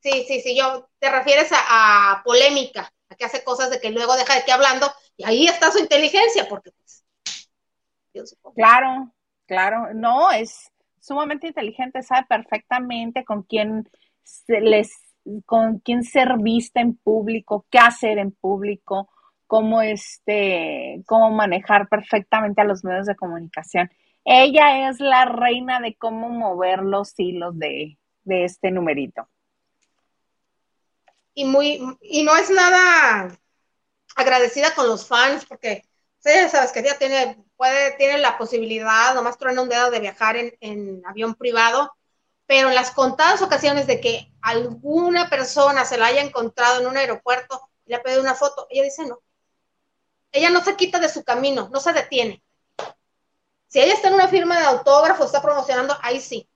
Sí, sí, sí, yo te refieres a, polémica, a que hace cosas de que luego deja de que hablando, y ahí está su inteligencia, porque pues, Claro, claro, no, es sumamente inteligente, sabe perfectamente con quién se les, con quién ser vista en público, qué hacer en público, cómo este, cómo manejar perfectamente a los medios de comunicación. Ella es la reina de cómo mover los hilos de, este numerito. Y muy, y no es nada agradecida con los fans, porque ya sabes que ella tiene, puede, tiene la posibilidad, nomás truena un dedo de viajar en, en avión privado, pero en las contadas ocasiones de que alguna persona se la haya encontrado en un aeropuerto y le ha pedido una foto, ella dice no ella no se quita de su camino, no se detiene. Si ella está en una firma de autógrafo, está promocionando, ahí sí.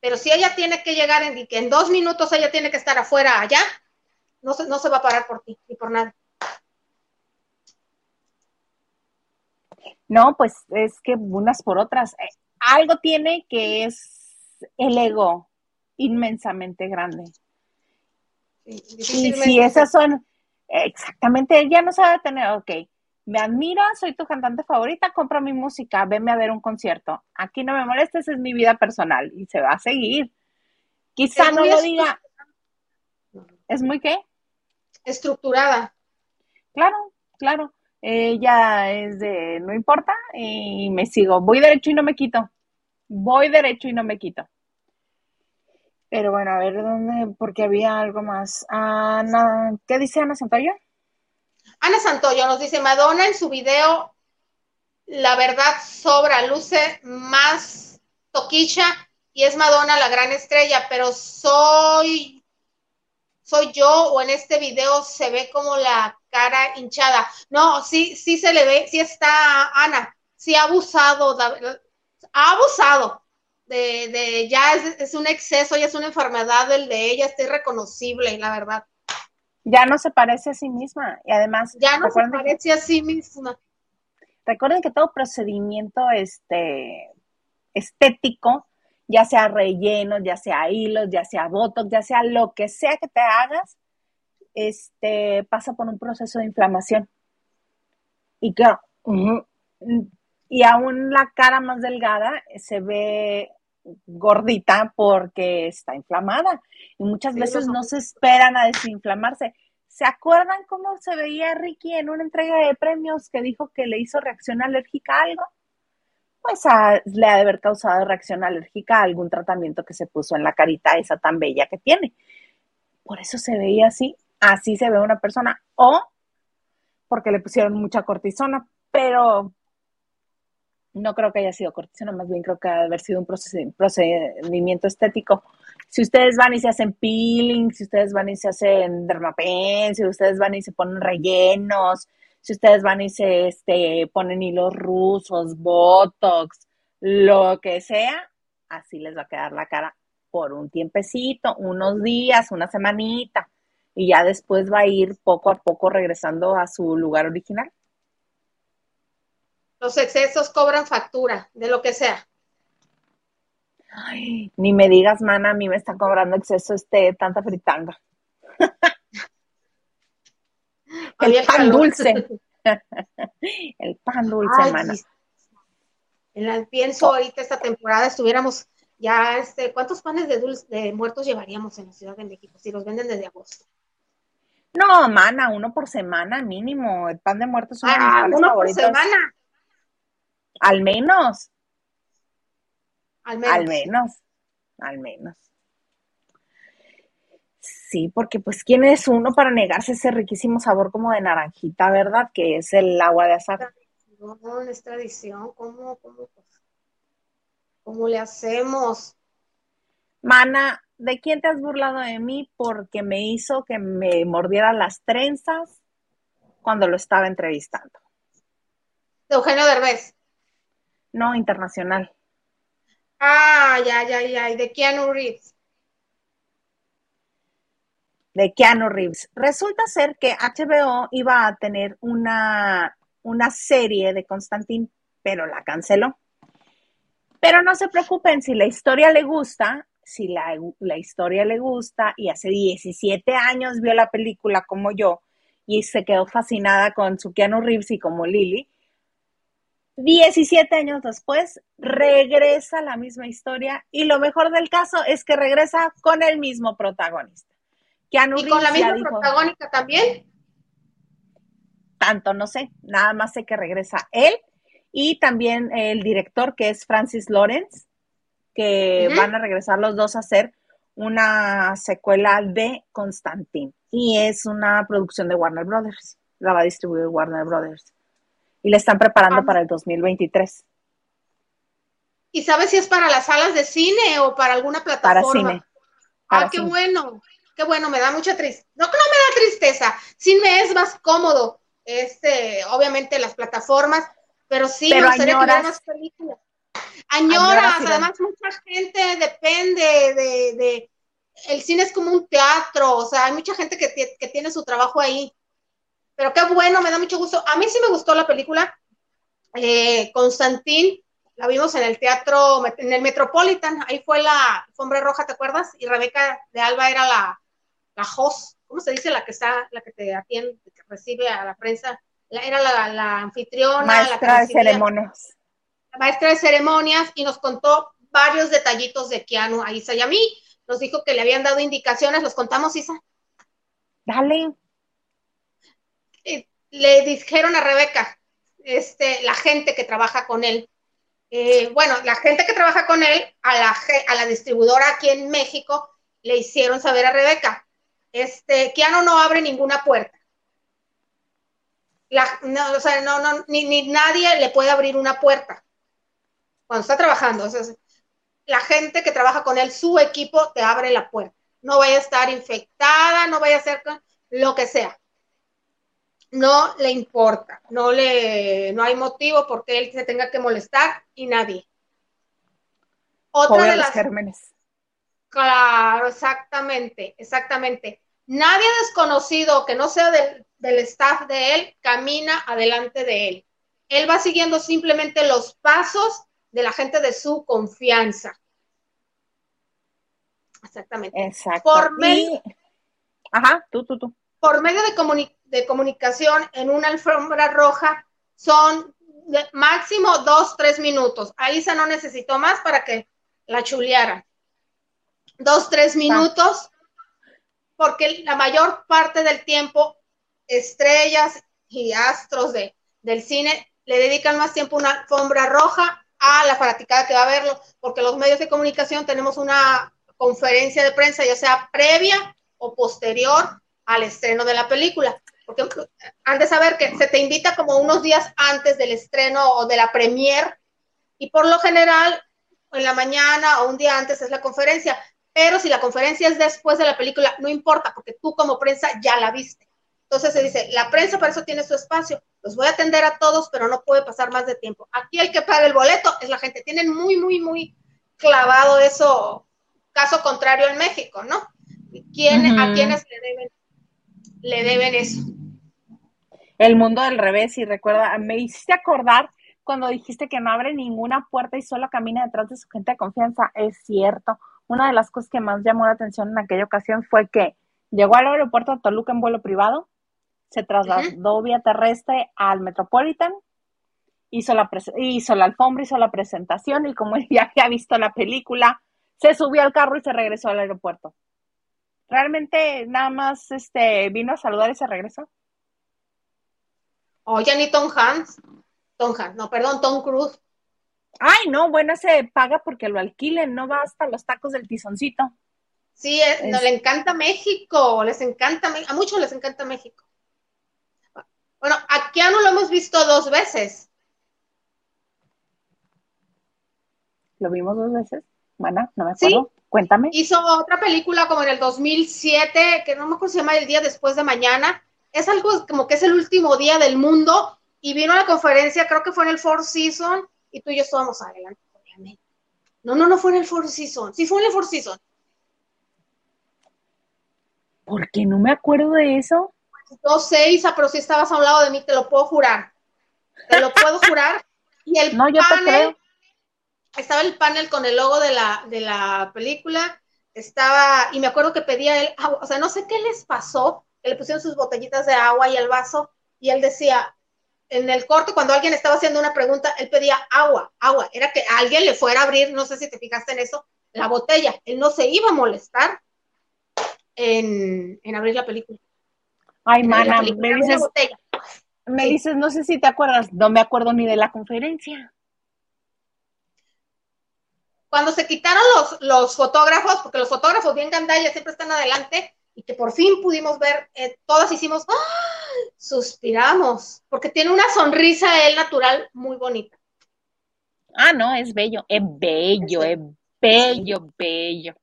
Pero si ella tiene que llegar en, que en dos minutos ella tiene que estar afuera allá, no se, no se va a parar por ti ni por nada. No, pues es que unas por otras. Eh, algo tiene que es el ego inmensamente grande. y si esas son, exactamente, ella no sabe tener, ok, me admira, soy tu cantante favorita, compra mi música, venme a ver un concierto. Aquí no me molestes, es mi vida personal y se va a seguir. Quizá no lo diga. ¿Es muy qué? Estructurada. Claro, claro. Ella es de no importa y me sigo. Voy derecho y no me quito. Voy derecho y no me quito. Pero bueno, a ver dónde, porque había algo más. Ana, ¿qué dice Ana Santoyo? Ana Santoyo nos dice, Madonna en su video la verdad sobra, luce más toquicha y es Madonna la gran estrella, pero soy, soy yo o en este video se ve como la cara hinchada. No, sí, sí se le ve, sí está Ana, sí ha abusado, ha abusado de, de ya es, un exceso, ya es una enfermedad el de ella, está irreconocible, la verdad. Ya no se parece a sí misma y además... Ya no se parece a sí misma. Recuerden que todo procedimiento este, estético, ya sea relleno, ya sea hilos, ya sea botox, ya sea lo que sea que te hagas, este, pasa por un proceso de inflamación. Y claro, y aún la cara más delgada se ve gordita porque está inflamada. Y muchas veces no se esperan a desinflamarse. ¿Se acuerdan cómo se veía Ricky en una entrega de premios que dijo que le hizo reacción alérgica a algo? Pues le ha de haber causado reacción alérgica a algún tratamiento que se puso en la carita esa tan bella que tiene. Por eso se veía así. Así se ve una persona. O porque le pusieron mucha cortisona. Pero no creo que haya sido cortisona, más bien creo que ha haber sido un procedimiento estético. Si ustedes van y se hacen peeling, si ustedes van y se hacen dermapen, si ustedes van y se ponen rellenos, si ustedes van y se este, ponen hilos rusos, botox, lo que sea, así les va a quedar la cara por un tiempecito, unos días, una semanita, y ya después va a ir poco a poco regresando a su lugar original. Los excesos cobran factura, de lo que sea. Ay, ni me digas, mana, a mí me está cobrando exceso este tanta fritanga. el pan dulce. el pan dulce, mana. En pienso ahorita esta temporada estuviéramos ya, este, ¿cuántos panes de dulce de muertos llevaríamos en la Ciudad de México si los venden desde agosto? No, mana, uno por semana mínimo. El pan de muertos es ah, uno por semana. Al menos. Al menos. Al menos. Al menos. Sí, porque pues quién es uno para negarse ese riquísimo sabor como de naranjita, ¿verdad? Que es el agua de azar. No, es tradición, ¿cómo, cómo, cómo le hacemos? Mana, ¿de quién te has burlado de mí porque me hizo que me mordiera las trenzas cuando lo estaba entrevistando? De Eugenio Derbez. No, internacional. Ah, ya, ya, ya. ¿Y de Keanu Reeves? De Keanu Reeves. Resulta ser que HBO iba a tener una, una serie de Constantine, pero la canceló. Pero no se preocupen, si la historia le gusta, si la, la, historia le gusta y hace 17 años vio la película como yo y se quedó fascinada con su Keanu Reeves y como Lily, 17 años después, regresa la misma historia y lo mejor del caso es que regresa con el mismo protagonista. ¿Y con la misma protagonista también? Tanto no sé, nada más sé que regresa él y también el director que es Francis Lawrence, que van a regresar los dos a hacer una secuela de Constantine y es una producción de Warner Brothers, la va a distribuir Warner Brothers y la están preparando ah. para el 2023. ¿Y sabes si es para las salas de cine o para alguna plataforma? Para cine. ah, qué bueno, qué bueno, me da mucha tristeza. No que no me da tristeza, sí me es más cómodo, este, obviamente las plataformas, pero sí me gustaría que más películas. Añoras, además mucha gente depende de, de, el cine es como un teatro, o sea, hay mucha gente que, que tiene su trabajo ahí. Pero qué bueno, me da mucho gusto. A mí sí me gustó la película. Eh, Constantín, la vimos en el teatro, en el Metropolitan, ahí fue la Hombre Roja, ¿te acuerdas? Y Rebeca de Alba era la, la host, ¿cómo se dice? La que está, la que te atiende, que recibe a la prensa. era la, anfitriona. Maestra de ceremonias. La maestra de ceremonias y nos contó varios detallitos de Keanu a Isa y a mí. Nos dijo que le habían dado indicaciones, ¿los contamos, Isa? Dale le dijeron a Rebeca, este, la gente que trabaja con él, eh, bueno, la gente que trabaja con él, a la, a la distribuidora aquí en México, le hicieron saber a Rebeca, este, Keanu no abre ninguna puerta. no, o sea, no, no, ni, ni, nadie le puede abrir una puerta cuando está trabajando. O sea, la gente que trabaja con él, su equipo, te abre la puerta. No vaya a estar infectada, no vaya a ser lo que sea. No le importa, no le, no hay motivo porque él se tenga que molestar y nadie. Otra de las gérmenes. Claro, exactamente, exactamente. Nadie desconocido que no sea del, del staff de él camina adelante de él. Él va siguiendo simplemente los pasos de la gente de su confianza. Exactamente. Exacto. Por medio, Ajá, tú, tú, tú. Por medio de, de comunicación en una alfombra roja son máximo dos, tres minutos. Aisa no necesitó más para que la chuleara. Dos, tres minutos, porque la mayor parte del tiempo estrellas y astros de, del cine le dedican más tiempo a una alfombra roja a la fanaticada que va a verlo, porque los medios de comunicación tenemos una conferencia de prensa, ya sea previa o posterior al estreno de la película. Porque han de saber que se te invita como unos días antes del estreno o de la premier, y por lo general en la mañana o un día antes es la conferencia. Pero si la conferencia es después de la película, no importa, porque tú como prensa ya la viste. Entonces se dice, la prensa para eso tiene su espacio, los voy a atender a todos, pero no puede pasar más de tiempo. Aquí el que paga el boleto es la gente. Tienen muy, muy, muy clavado eso, caso contrario en México, ¿no? ¿Quién, ¿A quiénes le deben, le deben eso? El mundo del revés, y recuerda, me hiciste acordar cuando dijiste que no abre ninguna puerta y solo camina detrás de su gente de confianza. Es cierto. Una de las cosas que más llamó la atención en aquella ocasión fue que llegó al aeropuerto de Toluca en vuelo privado, se trasladó vía terrestre al Metropolitan, hizo la, hizo la alfombra, hizo la presentación y como ya había visto la película, se subió al carro y se regresó al aeropuerto. Realmente nada más este, vino a saludar y se regresó. Oye, ni Tom Hanks. Tom Hanks, no, perdón, Tom Cruise. Ay, no, bueno, se paga porque lo alquilen, no va hasta los tacos del tizoncito. Sí, no, le encanta México, les encanta, a muchos les encanta México. Bueno, a Keanu lo hemos visto dos veces. ¿Lo vimos dos veces? Bueno, no me acuerdo. Cuéntame. Hizo otra película como en el 2007, que no me acuerdo si se llama El Día Después de Mañana. Es algo como que es el último día del mundo y vino a la conferencia, creo que fue en el Four Season, y tú y yo estábamos adelante, obviamente. No, no, no fue en el Four Season. Sí fue en el Four Season. ¿Por qué no me acuerdo de eso? No sé, Isa, pero si estabas a un lado de mí, te lo puedo jurar. Te lo puedo jurar. Y el panel, estaba el panel con el logo de la, de la película, estaba, y me acuerdo que pedía él, o sea, no sé qué les pasó, que le pusieron sus botellitas de agua y el vaso, y él decía, en el corte, cuando alguien estaba haciendo una pregunta, él pedía agua, agua, era que alguien le fuera a abrir, no sé si te fijaste en eso, la botella, él no se iba a molestar en, en abrir la película. Ay, mana, me dices, me dices, no sé si te acuerdas, no me acuerdo ni de la conferencia. Cuando se quitaron los, los fotógrafos, porque los fotógrafos bien gandallas siempre están adelante, y que por fin pudimos ver, eh, todas hicimos, ¡ah! suspiramos, porque tiene una sonrisa él natural muy bonita. Ah, no, es bello, es bello, es bello, bello.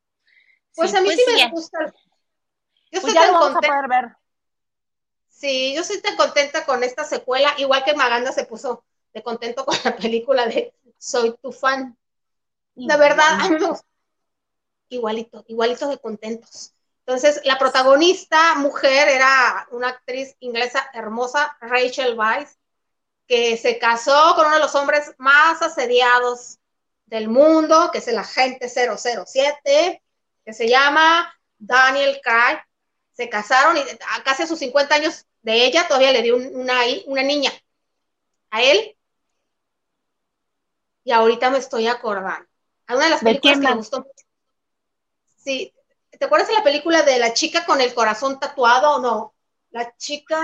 Pues a mí pues sí, me gusta. Yo pues ya lo vamos a poder ver. Sí, yo estoy tan contenta con esta secuela, igual que Maganda se puso de contento con la película de Soy tu fan. De verdad, igualito, igualito de contentos. Entonces, la protagonista mujer era una actriz inglesa hermosa, Rachel Weisz, que se casó con uno de los hombres más asediados del mundo, que es el agente 007, que se llama Daniel Craig. Se casaron y casi a sus 50 años de ella todavía le dio una, una niña a él. Y ahorita me estoy acordando. A una de las películas que me gustó mucho. Sí, ¿te acuerdas de la película de la chica con el corazón tatuado o no? La chica.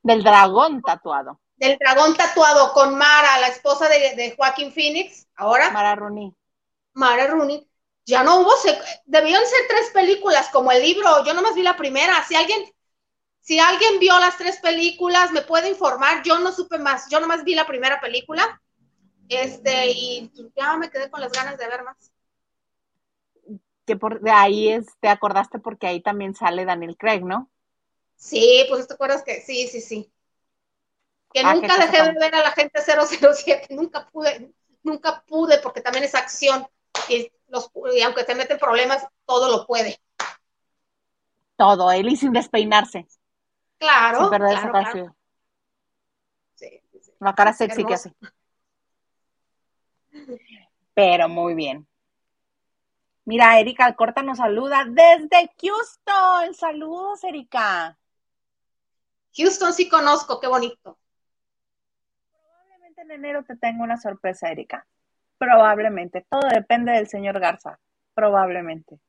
Del dragón tatuado. Del dragón tatuado con Mara, la esposa de, de Joaquín Phoenix, ahora. Mara Rooney. Mara Rooney. Ya no hubo, debían ser tres películas como el libro, yo nomás vi la primera, si alguien Si alguien vio las tres películas, me puede informar. Yo no supe más. Yo nomás vi la primera película. Este, y ya me quedé con las ganas de ver más. Que por de ahí es, te acordaste porque ahí también sale Daniel Craig, ¿no? Sí, pues te acuerdas que sí, sí, sí. Que ah, nunca dejé de ver a la gente 007, nunca pude, nunca pude, porque también es acción. Y, los, y aunque te meten problemas, todo lo puede. Todo, él y sin despeinarse. Claro. Sin perder claro, claro. Sí, sí, La cara sexy que hace. Pero muy bien. Mira, Erika Alcorta nos saluda desde Houston. Saludos, Erika. Houston sí conozco, qué bonito. Probablemente en enero te tengo una sorpresa, Erika. Probablemente. Todo depende del señor Garza. Probablemente.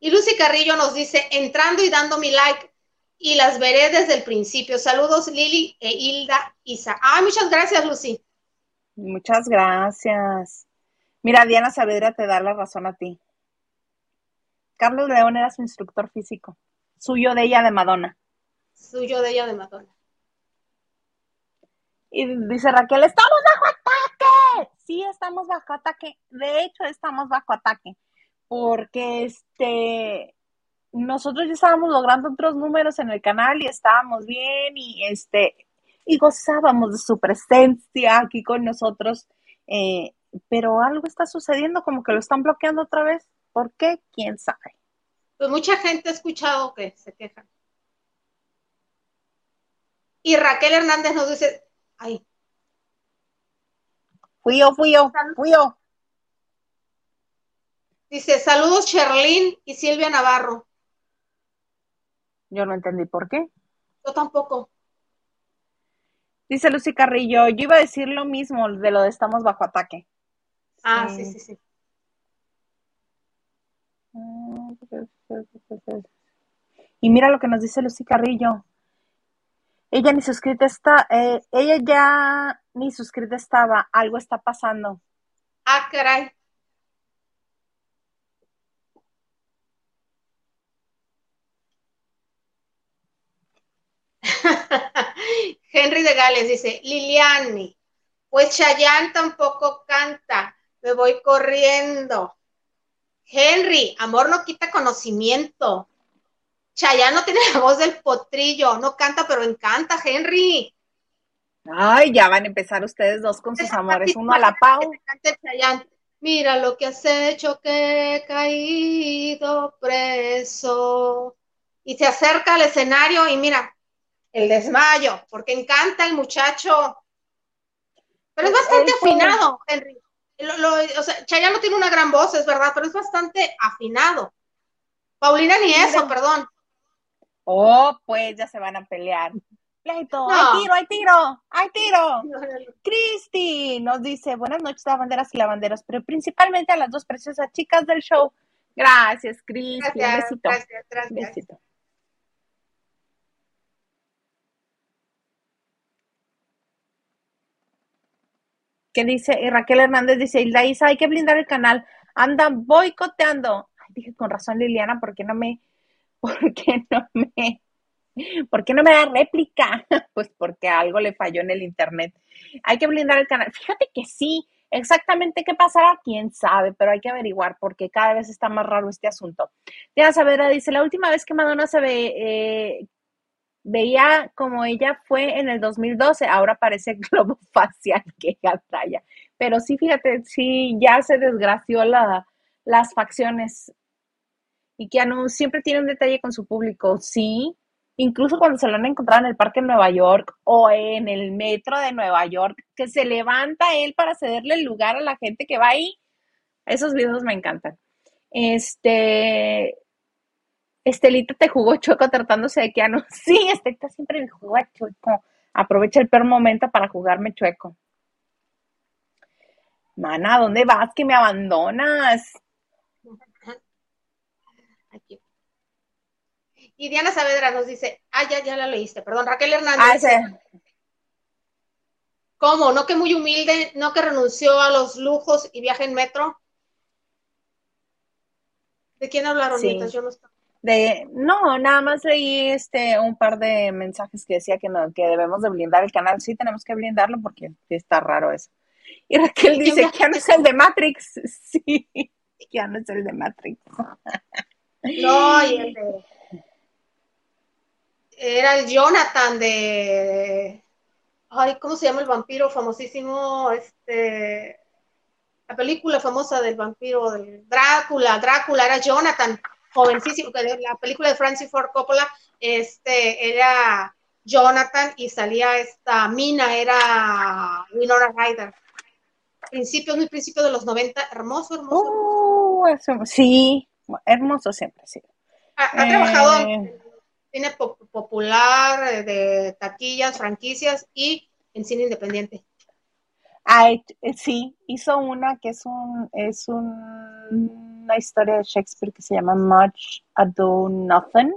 Y Lucy Carrillo nos dice, entrando y dando mi like, y las veré desde el principio. Saludos, Lili e Hilda Isa. Ay, muchas gracias, Lucy. Muchas gracias. Mira, Diana Saavedra te da la razón a ti. Carlos León era su instructor físico. Suyo de ella de Madonna. Suyo de ella de Madonna. Y dice Raquel, estamos bajo ataque. Sí, estamos bajo ataque. De hecho, estamos bajo ataque. Porque este nosotros ya estábamos logrando otros números en el canal y estábamos bien y este y gozábamos de su presencia aquí con nosotros. Eh, pero algo está sucediendo, como que lo están bloqueando otra vez. ¿Por qué? ¿Quién sabe? Pues mucha gente ha escuchado que se quejan. Y Raquel Hernández nos dice, ay. Fui yo, fui yo, fui yo. Dice, saludos Sherlyn y Silvia Navarro. Yo no entendí por qué. Yo tampoco. Dice Lucy Carrillo, yo iba a decir lo mismo de lo de estamos bajo ataque. Ah, sí, sí, sí. Y mira lo que nos dice Lucy Carrillo. Ella ni suscrita está, eh, ella ya ni suscrita estaba, algo está pasando. Ah, caray. Henry de Gales dice, Liliani, pues Chayanne tampoco canta, me voy corriendo. Henry, amor no quita conocimiento. Chayanne no tiene la voz del potrillo, no canta, pero encanta, Henry. Ay, ya van a empezar ustedes dos con sus amores, uno a la pau. Mira lo que has hecho, que he caído preso. Y se acerca al escenario y mira, el desmayo, porque encanta el muchacho. Pero es bastante afinado, Henry. o sea, Chaya no tiene una gran voz, es verdad, pero es bastante afinado. Paulina ni eso, perdón. Oh, pues ya se van a pelear. Pleito, hay tiro, hay tiro, hay tiro. Cristi nos dice, buenas noches, lavanderas y lavanderos, pero principalmente a las dos preciosas chicas del show. Gracias, Cristi. Un besito. Gracias, gracias. besito. Que dice, y Raquel Hernández dice, Hilda Isa, hay que blindar el canal, andan boicoteando. Ay, dije, con razón Liliana, ¿por qué no me, por qué no me, por qué no me da réplica? Pues porque algo le falló en el internet. Hay que blindar el canal. Fíjate que sí, exactamente qué pasará, quién sabe, pero hay que averiguar porque cada vez está más raro este asunto. Diana Saavedra dice, la última vez que Madonna se ve, eh, veía como ella fue en el 2012, ahora parece globo facial que talla. Pero sí, fíjate, sí, ya se desgració la, las facciones. Y no siempre tiene un detalle con su público, sí. Incluso cuando se lo han encontrado en el parque de Nueva York o en el metro de Nueva York, que se levanta él para cederle el lugar a la gente que va ahí. Esos videos me encantan. Este, Estelita te jugó chueco tratándose de no Sí, Estelita siempre me juega chueco. Aprovecha el peor momento para jugarme chueco. Mana, ¿dónde vas que me abandonas? Aquí. Y Diana Saavedra nos dice, ah, ya, ya la leíste, perdón, Raquel Hernández. Ah, ¿Cómo? ¿No que muy humilde? ¿No que renunció a los lujos y viaja en metro? ¿De quién hablaron? Sí. Yo no estaba. De, no, nada más leí este un par de mensajes que decía que no, que debemos de blindar el canal. Sí, tenemos que blindarlo porque está raro eso. Y Raquel dice, no es el de Matrix. Sí, no es el de Matrix. No, y el de... Era el Jonathan de... Ay, ¿cómo se llama el vampiro famosísimo? Este... La película famosa del vampiro, del Drácula, Drácula, era Jonathan jovencísimo, la película de Francis Ford Coppola, este, era Jonathan y salía esta Mina, era Winona Ryder. Principios, muy principios de los 90, hermoso, hermoso. Uh, sí, hermoso siempre, sí. Ha, trabajado en eh. cine popular, de taquillas, franquicias y en cine independiente. Eh, sí, hizo una que es un, es un una historia de Shakespeare que se llama Much Ado Nothing,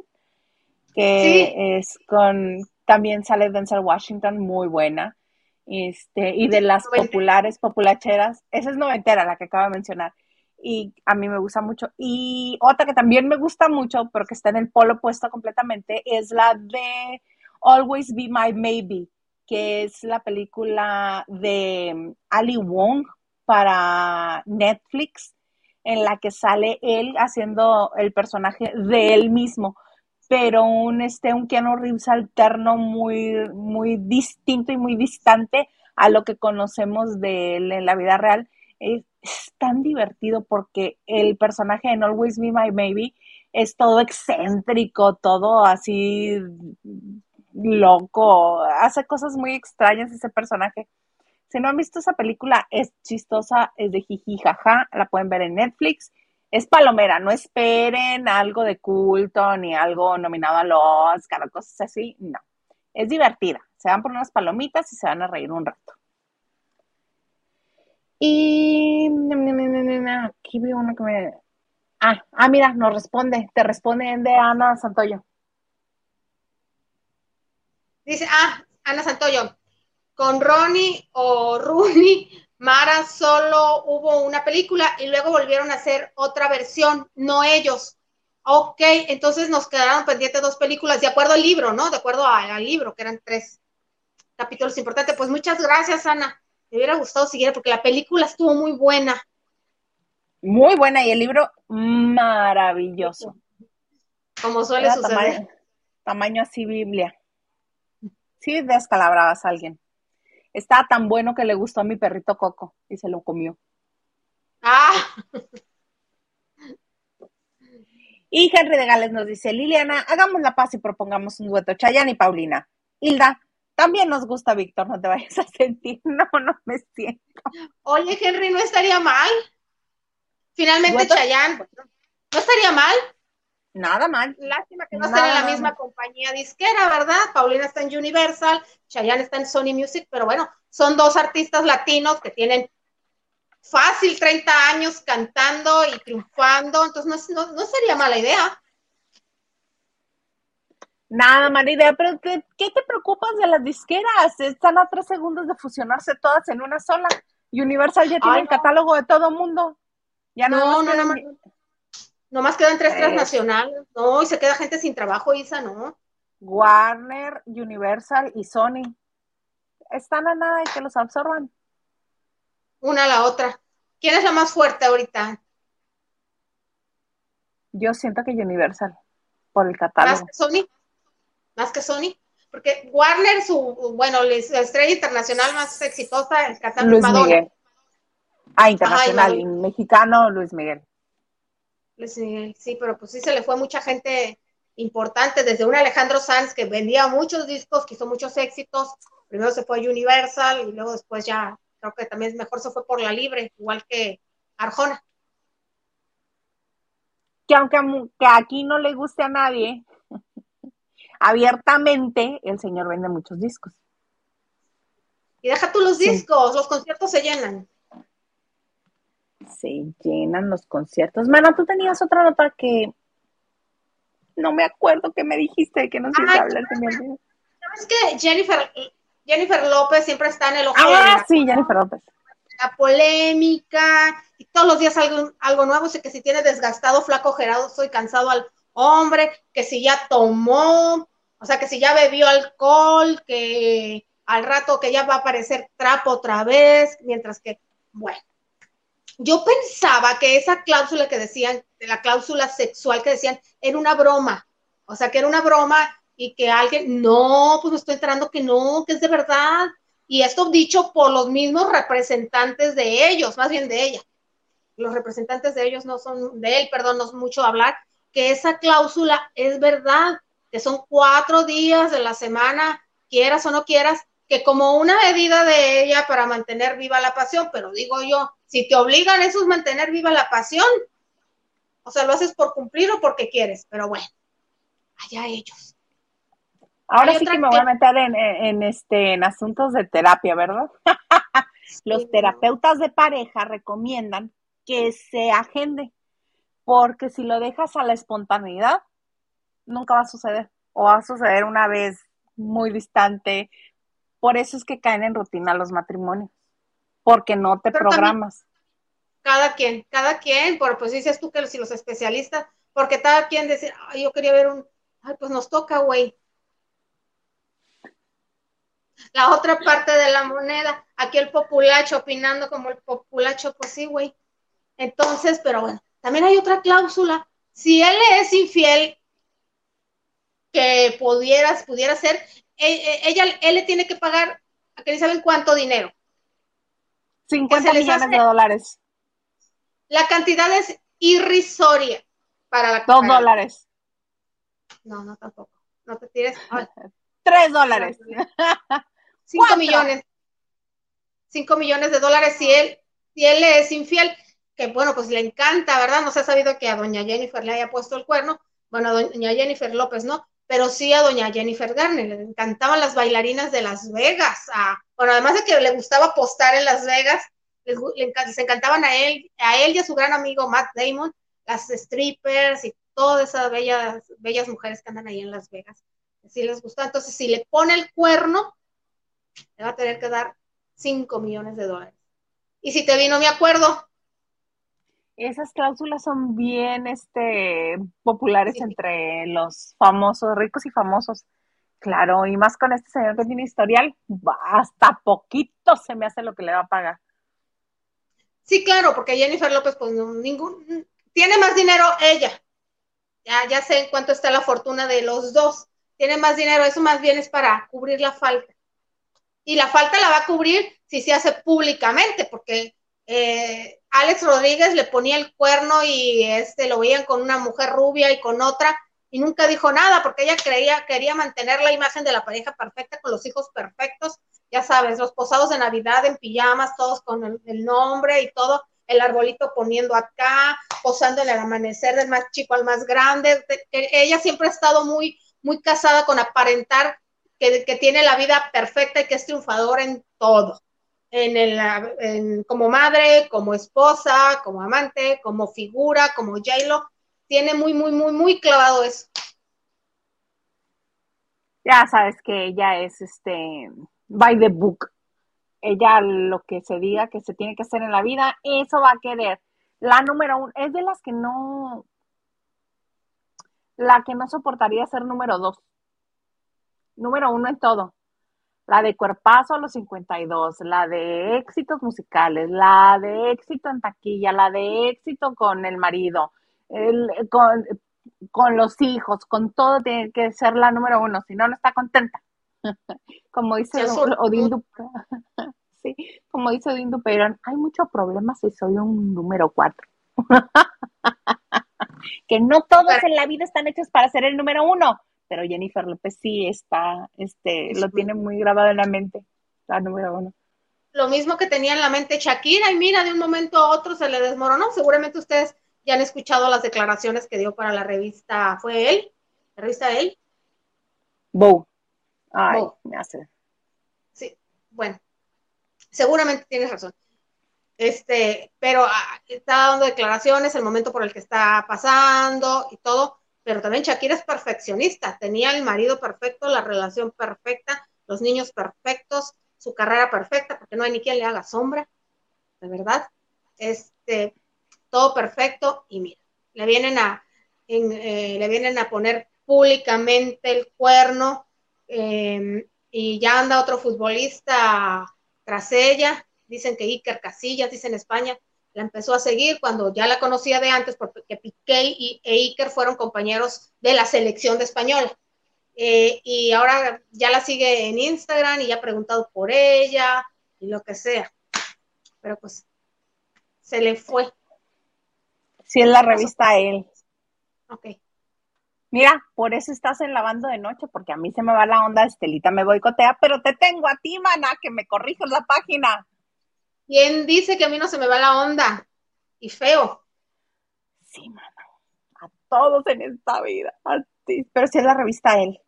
que es con, también sale Denzel Washington, muy buena. Este, y de las populares, populacheras, esa es noventera, la que acabo de mencionar. Y a mí me gusta mucho. Y otra que también me gusta mucho, pero que está en el polo opuesto completamente, es la de Always Be My Maybe, que es la película de Ali Wong para Netflix en la que sale él haciendo el personaje de él mismo, pero un, este, un Keanu Reeves alterno muy, muy distinto y muy distante a lo que conocemos de él en la vida real. Es, tan divertido porque el personaje en Always Be My Baby es todo excéntrico, todo así loco, hace cosas muy extrañas ese personaje si no han visto esa película, es chistosa, es de jiji jaja, la pueden ver en Netflix. Es palomera, no esperen algo de culto ni algo nominado a los Oscar cosas así, no. Es divertida. Se van por unas palomitas y se van a reír un rato. Y aquí vi uno que me. Ah, ah, mira, nos responde, te responde de Ana Santoyo. Dice, ah, Ana Santoyo, con Ronnie o Rooney, Mara solo hubo una película y luego volvieron a hacer otra versión, no ellos. Ok, entonces nos quedaron pendientes dos películas, de acuerdo al libro, ¿no? De acuerdo al, libro, que eran tres capítulos importantes. Pues muchas gracias, Ana. Me hubiera gustado seguir porque la película estuvo muy buena. Muy buena y el libro maravilloso. Como suele suceder. Tamaño, así Biblia. Sí, descalabrabas a alguien. Estaba tan bueno que le gustó a mi perrito Coco y se lo comió. Ah. Y Henry de Gales nos dice, Liliana, hagamos la paz y propongamos un dueto, Chayanne y Paulina. Hilda, también nos gusta Víctor, no te vayas a sentir. No, no me siento. Oye, Henry, no estaría mal. Finalmente, Chayanne, no estaría mal. Nada mal. Lástima que no estén en la misma compañía disquera, ¿verdad? Paulina está en Universal, Chayanne está en Sony Music, pero bueno, son dos artistas latinos que tienen fácil 30 años cantando y triunfando, entonces no, sería mala idea. Nada mala idea, pero ¿qué, te preocupas de las disqueras? Están a tres segundos de fusionarse todas en una sola. Universal ya tiene el catálogo de todo mundo. Ya no, no, no, no, Nomás quedan tres transnacionales, no, y se queda gente sin trabajo, Isa, ¿no? Warner, Universal y Sony. Están a nada y que los absorban. Una a la otra. ¿Quién es la más fuerte ahorita? Yo siento que Universal, por el catálogo. ¿Más que Sony? ¿Más que Sony? Porque Warner, su, bueno, la estrella internacional más exitosa, el cantante Luis Miguel. Ah, internacional, y mexicano, Luis Miguel. Sí, sí, pero pues sí se le fue mucha gente importante, desde un Alejandro Sanz que vendía muchos discos, que hizo muchos éxitos, primero se fue a Universal y luego después ya creo que también mejor se fue por la libre, igual que Arjona. Que aunque que aquí no le guste a nadie, abiertamente el señor vende muchos discos. Y deja tú los discos, los conciertos se llenan se llenan los conciertos. Mana, tú tenías otra nota que no me acuerdo que me dijiste que no sé hablar de ¿Sabes que Jennifer, Jennifer López siempre está en el ojo Ah, sí, Jennifer López. La polémica, y todos los días algo, algo nuevo, sé que si tiene desgastado, flaco, gerado, soy cansado al hombre, que si ya tomó, o sea, que si ya bebió alcohol, que al rato que ya va a aparecer trapo otra vez, mientras que, bueno, yo pensaba que esa cláusula que decían, la cláusula sexual que decían, era una broma, o sea, que era una broma y que alguien, no, pues me estoy enterando que no, que es de verdad. Y esto dicho por los mismos representantes de ellos, más bien de ella. Los representantes de ellos no son, de él, perdón, no es mucho hablar, que esa cláusula es verdad, que son cuatro días de la semana, quieras o no quieras, que como una medida de ella para mantener viva la pasión, pero digo yo, si te obligan eso es mantener viva la pasión, o sea, lo haces por cumplir o porque quieres, pero bueno, allá ellos. Ahora sí que me voy a meter en, este, en asuntos de terapia, ¿verdad? Los terapeutas de pareja recomiendan que se agende, porque si lo dejas a la espontaneidad, nunca va a suceder, o va a suceder una vez muy distante. Por eso es que caen en rutina los matrimonios, porque no te programas. Cada quien, cada quien, por pues dices tú que si los especialistas, porque cada quien dice, ay, yo quería ver un, ay, pues nos toca, güey. La otra parte de la moneda, aquí el populacho opinando como el populacho, pues sí, güey. Entonces, pero bueno, también hay otra cláusula. Si él es infiel, que pudieras, pudiera ser, e, e, ella, él le tiene que pagar, a que saben cuánto dinero. 50 millones de dólares. La cantidad es irrisoria para la Dos dólares. No, no tampoco. No te tires. Tres dólares. Cinco millones. Cinco millones de dólares si él, si él es infiel, que bueno, pues le encanta, ¿verdad? No se ha sabido que a doña Jennifer le haya puesto el cuerno. Bueno, a doña Jennifer López, ¿no? Pero sí a doña Jennifer Garner, le encantaban las bailarinas de Las Vegas. bueno, además de que le gustaba apostar en Las Vegas, les, les, encantaban a él, a él y a su gran amigo Matt Damon, las strippers y todas esas bellas, bellas mujeres que andan ahí en Las Vegas. Si les gusta, entonces si le pone el cuerno, le va a tener que dar 5 millones de dólares. Y si te vino, me acuerdo. Esas cláusulas son bien este, populares entre los famosos, ricos y famosos. Claro, y más con este señor que tiene historial, hasta poquito se me hace lo que le va a pagar. Sí, claro, porque Jennifer López, pues ningún, tiene más dinero ella. Ya, ya sé en cuánto está la fortuna de los dos. Tiene más dinero, eso más bien es para cubrir la falta y la falta la va a cubrir si se hace públicamente, porque eh, Alex Rodríguez le ponía el cuerno y este lo veían con una mujer rubia y con otra y nunca dijo nada porque ella creía quería mantener la imagen de la pareja perfecta con los hijos perfectos, ya sabes, los posados de Navidad en pijamas, todos con el, nombre y todo, el arbolito poniendo acá, posando en el amanecer del más chico al más grande. ella siempre ha estado muy muy casada con aparentar que, tiene la vida perfecta y que es triunfador en todo. En el, como madre, como esposa, como amante, como figura, como J-Lo, tiene muy, muy, muy, muy clavado eso. Ya sabes que ella es este by the book. Ella lo que se diga que se tiene que hacer en la vida, eso va a querer. La número uno, es de las que no, la que no soportaría ser número dos número uno en todo. La de cuerpazo a los 52, la de éxitos musicales, la de éxito en taquilla, la de éxito con el marido, con, los hijos, con todo tiene que ser la número uno, si no, no está contenta. como dice Odín sí, como dice Odín Duperón, hay muchos problemas si soy un número cuatro. que no todos en la vida están hechos para ser el número uno pero Jennifer López sí está, este, lo tiene muy grabado en la mente, la número uno. Lo mismo que tenía en la mente Shakira, y mira, de un momento a otro se le desmoronó. Seguramente ustedes ya han escuchado las declaraciones que dio para la revista, ¿fue él? ¿La revista él? Bow. Ay, me hace. Sí, bueno, seguramente tienes razón. Este, pero ah, está dando declaraciones, el momento por el que está pasando y todo pero también Shakira es perfeccionista, tenía el marido perfecto, la relación perfecta, los niños perfectos, su carrera perfecta, porque no hay ni quien le haga sombra, de verdad. Este, todo perfecto y mira, le vienen a, eh, le vienen a poner públicamente el cuerno em, y ya anda otro futbolista tras ella. Dicen que Iker Casillas, dice en España, la empezó a seguir cuando ya la conocía de antes porque Piqué y, e Iker fueron compañeros de la selección de española. Eh, y ahora ya la sigue en Instagram y ya ha preguntado por ella y lo que sea. Pero pues se le fue. Si es la revista él. Ok. Mira, por eso estás en lavando de noche, porque a mí se me va la onda, Estelita me boicotea, pero te tengo a ti, mana, que me corriges la página. ¿Quién dice que a mí no se me va la onda? Y feo. Sí, mana. A todos en esta vida. Pero si es la revista él,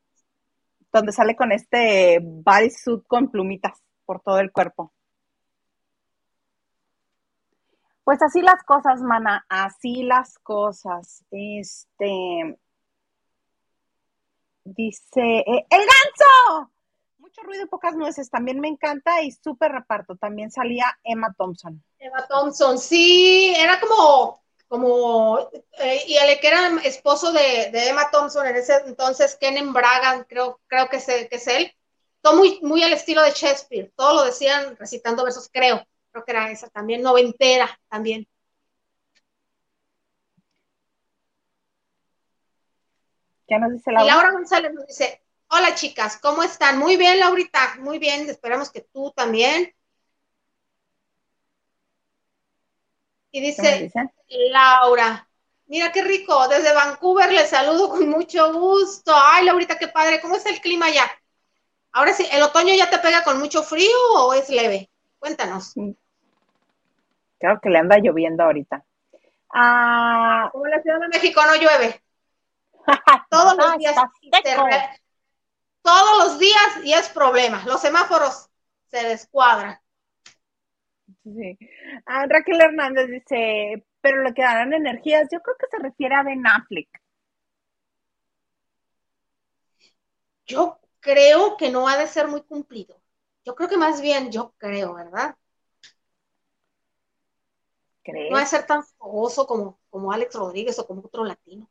donde sale con este bodysuit con plumitas por todo el cuerpo. Pues así las cosas, mana, así las cosas. Este, dice, eh, ¡el ganso! Mucho ruido y pocas nueces, también me encanta y súper reparto. También salía Emma Thompson. Emma Thompson, sí, era como, como, eh, y el que era esposo de, Emma Thompson en ese entonces, Kennen Bragan, creo, creo que, es, que es él. Todo muy, muy al estilo de Shakespeare, todo lo decían recitando versos, creo creo que era esa también, noventera también. ¿Qué nos dice Laura? Y Laura González nos dice, hola chicas, ¿cómo están? Muy bien, Laurita, muy bien, esperamos que tú también. Y dice Laura, mira qué rico, desde Vancouver le saludo con mucho gusto. Ay, Laurita, qué padre, ¿cómo está el clima allá? Ahora sí, ¿el otoño ya te pega con mucho frío o es leve? Cuéntanos. Mm. Creo que le anda lloviendo ahorita. Ah, Como en la Ciudad de México no llueve. todos los días. Todos los días y es problema. Los semáforos se descuadran. Sí. Ah, Raquel Hernández dice, pero le quedarán energías. Yo creo que se refiere a Ben Affleck. Yo creo que no ha de ser muy cumplido. Yo creo que más bien, yo creo, ¿verdad? No va a ser tan fogoso como, como Alex Rodríguez o como otro latino.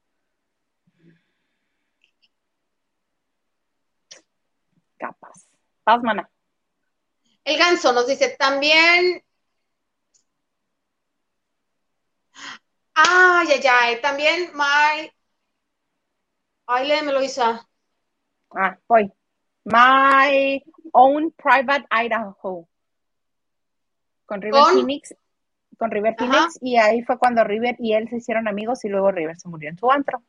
Mana. El ganso nos dice también. Ay, ay, ay. También, my. Ay, léemelo, Isa. Ah, voy. My own private Idaho. Con River Phoenix con River Phoenix y ahí fue cuando River y él se hicieron amigos y luego River se murió en su antro.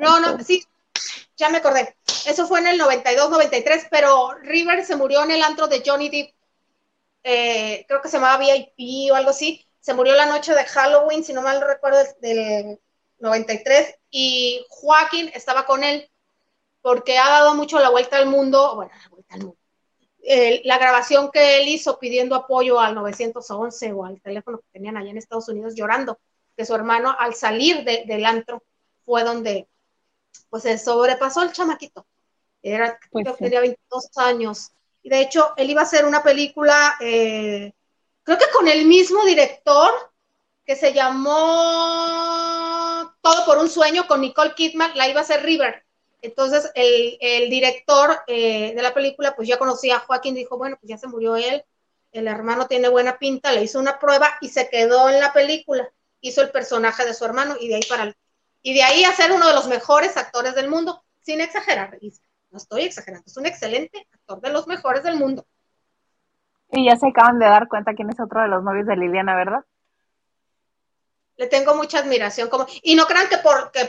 no, no, sí, ya me acordé. Eso fue en el 92, 93, pero River se murió en el antro de Johnny Depp. Eh, creo que se llamaba VIP o algo así. Se murió la noche de Halloween, si no mal recuerdo, del 93. Y Joaquín estaba con él porque ha dado mucho la vuelta al mundo, bueno, la vuelta al mundo, la grabación que él hizo pidiendo apoyo al 911 o al teléfono que tenían allá en Estados Unidos llorando, que su hermano al salir del antro fue donde pues se sobrepasó el chamaquito. Era, pues tenía 22 años. Y de hecho, él iba a hacer una película, eh, creo que con el mismo director, que se llamó Todo por un sueño, con Nicole Kidman, la iba a hacer River. Entonces, el, director eh, de la película, pues ya conocía a Joaquín, dijo, bueno, pues ya se murió él, el hermano tiene buena pinta, le hizo una prueba y se quedó en la película, hizo el personaje de su hermano y de ahí para y de ahí a ser uno de los mejores actores del mundo, sin exagerar, no estoy exagerando, es un excelente actor de los mejores del mundo. Y ya se acaban de dar cuenta quién es otro de los novios de Liliana, ¿verdad? le tengo mucha admiración. Como, y no crean que,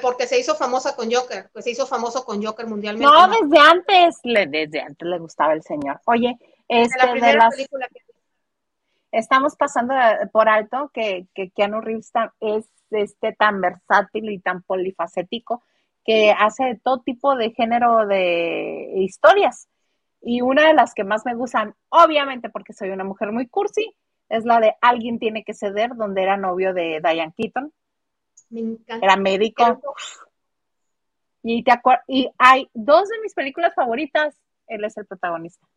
porque se hizo famosa con Joker, pues se hizo famoso con Joker mundialmente. No, desde antes, le, desde antes le gustaba el señor. Oye, este, de las, estamos pasando por alto que, que Keanu Reeves es este tan versátil y tan polifacético que hace todo tipo de género de historias. Y una de las que más me gustan, obviamente porque soy una mujer muy cursi, es la de Alguien tiene que ceder, donde era novio de Diane Keaton. Me encanta. Era médico. Y, te y hay dos de mis películas favoritas, él es el protagonista.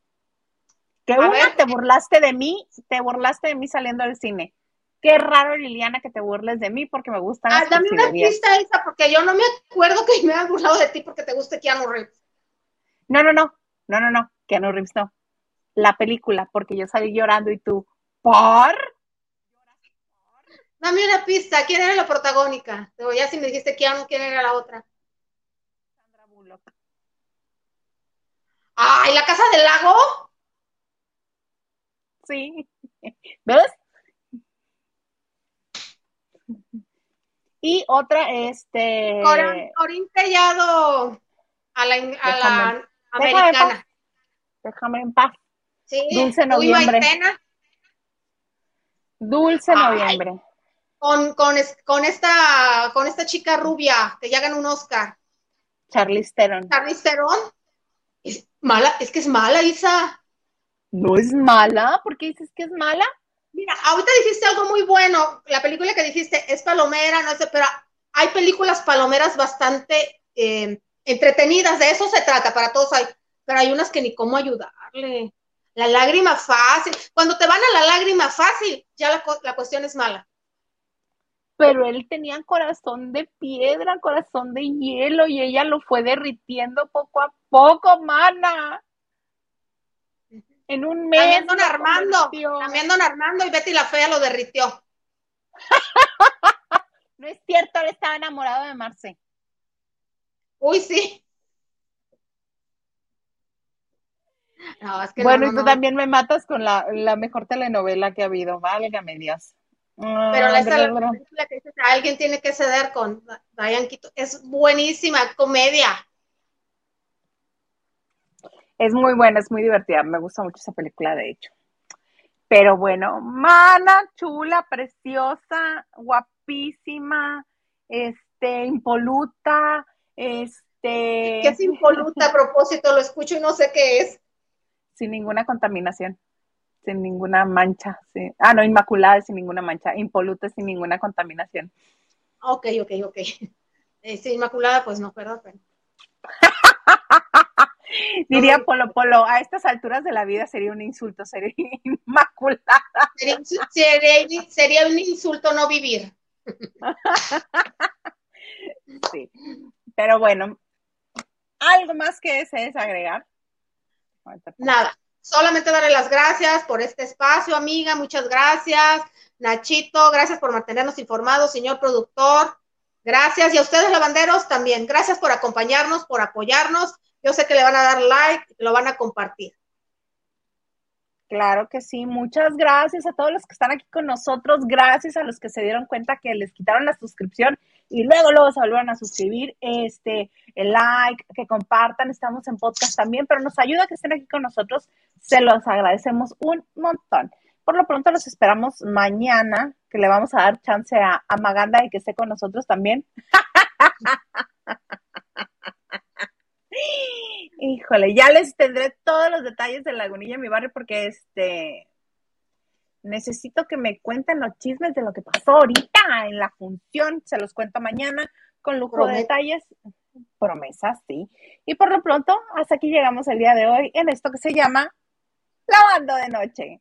Que una te burlaste de mí, te burlaste de mí saliendo del cine. Qué raro, Liliana, que te burles de mí porque me gustan ah, dame una pista, Isa, porque yo no me acuerdo que me has burlado de ti porque te guste Keanu Reeves. No, no, no, no, no, no, Keanu Reeves no. La película, porque yo salí llorando y tú, ¿por? Dame una pista, ¿quién era la protagónica? Ya si me dijiste Keanu, ¿quién era la otra? Sandra Bullock. ¡Ay, la casa del lago! Sí. ¿Ves? Y otra, este. Corín Tellado a la, a la americana. Déjame en paz. Sí, Dulce noviembre. Dulce noviembre. Con, con, con, esta, con esta chica rubia que ya ganó un Oscar. Charlize Theron. Charlize Theron. Es mala, es que es mala, Isa. No es mala, ¿por qué dices que es mala? Mira, ahorita dijiste algo muy bueno. La película que dijiste es palomera, no sé, pero hay películas palomeras bastante eh, entretenidas, de eso se trata, para todos hay, pero hay unas que ni cómo ayudarle. La lágrima fácil. Cuando te van a la lágrima fácil, ya la, la cuestión es mala. Pero él tenía corazón de piedra, corazón de hielo, y ella lo fue derritiendo poco a poco, mana en un mes. También don Armando, también don Armando y Betty la Fea lo derritió. no es cierto, él estaba enamorado de Marce. Uy, sí. bueno, y tú también me matas con la, mejor telenovela que ha habido, válgame Dios. Pero la, película que dices, alguien tiene que ceder con Diane Quito. Es buenísima comedia. Es muy buena, es muy divertida. Me gusta mucho esa película, de hecho. Pero bueno, mana, chula, preciosa, guapísima, este, impoluta, este. ¿Qué es impoluta a propósito? Lo escucho y no sé qué es. Sin ninguna contaminación, sin ninguna mancha. Sí. Ah, no, inmaculada, sin ninguna mancha. Impoluta, sin ninguna contaminación. Ok, ok, ok. Eh, inmaculada, pues no, perdón. Diría Polo Polo, a estas alturas de la vida sería un insulto, sería inmaculada. Sería, un insulto no vivir. Sí, pero bueno, ¿algo más que desees agregar? Nada, solamente darle las gracias por este espacio, amiga, muchas gracias. Nachito, gracias por mantenernos informados, señor productor. Gracias. Y a ustedes, lavanderos, también. Gracias por acompañarnos, por apoyarnos yo sé que le van a dar like, lo van a compartir. Claro que sí, muchas gracias a todos los que están aquí con nosotros, gracias a los que se dieron cuenta que les quitaron la suscripción y luego luego se volvieron a suscribir, este, el like, que compartan, estamos en podcast también, pero nos ayuda que estén aquí con nosotros, se los agradecemos un montón. Por lo pronto los esperamos mañana, que le vamos a dar chance a, a Maganda y que esté con nosotros también. Híjole, ya les tendré todos los detalles de Lagunilla en mi barrio porque este necesito que me cuenten los chismes de lo que pasó ahorita en la función. Se los cuento mañana con lujo de detalles. Promesas, sí. Y por lo pronto, hasta aquí llegamos el día de hoy en esto que se llama Lavando de Noche.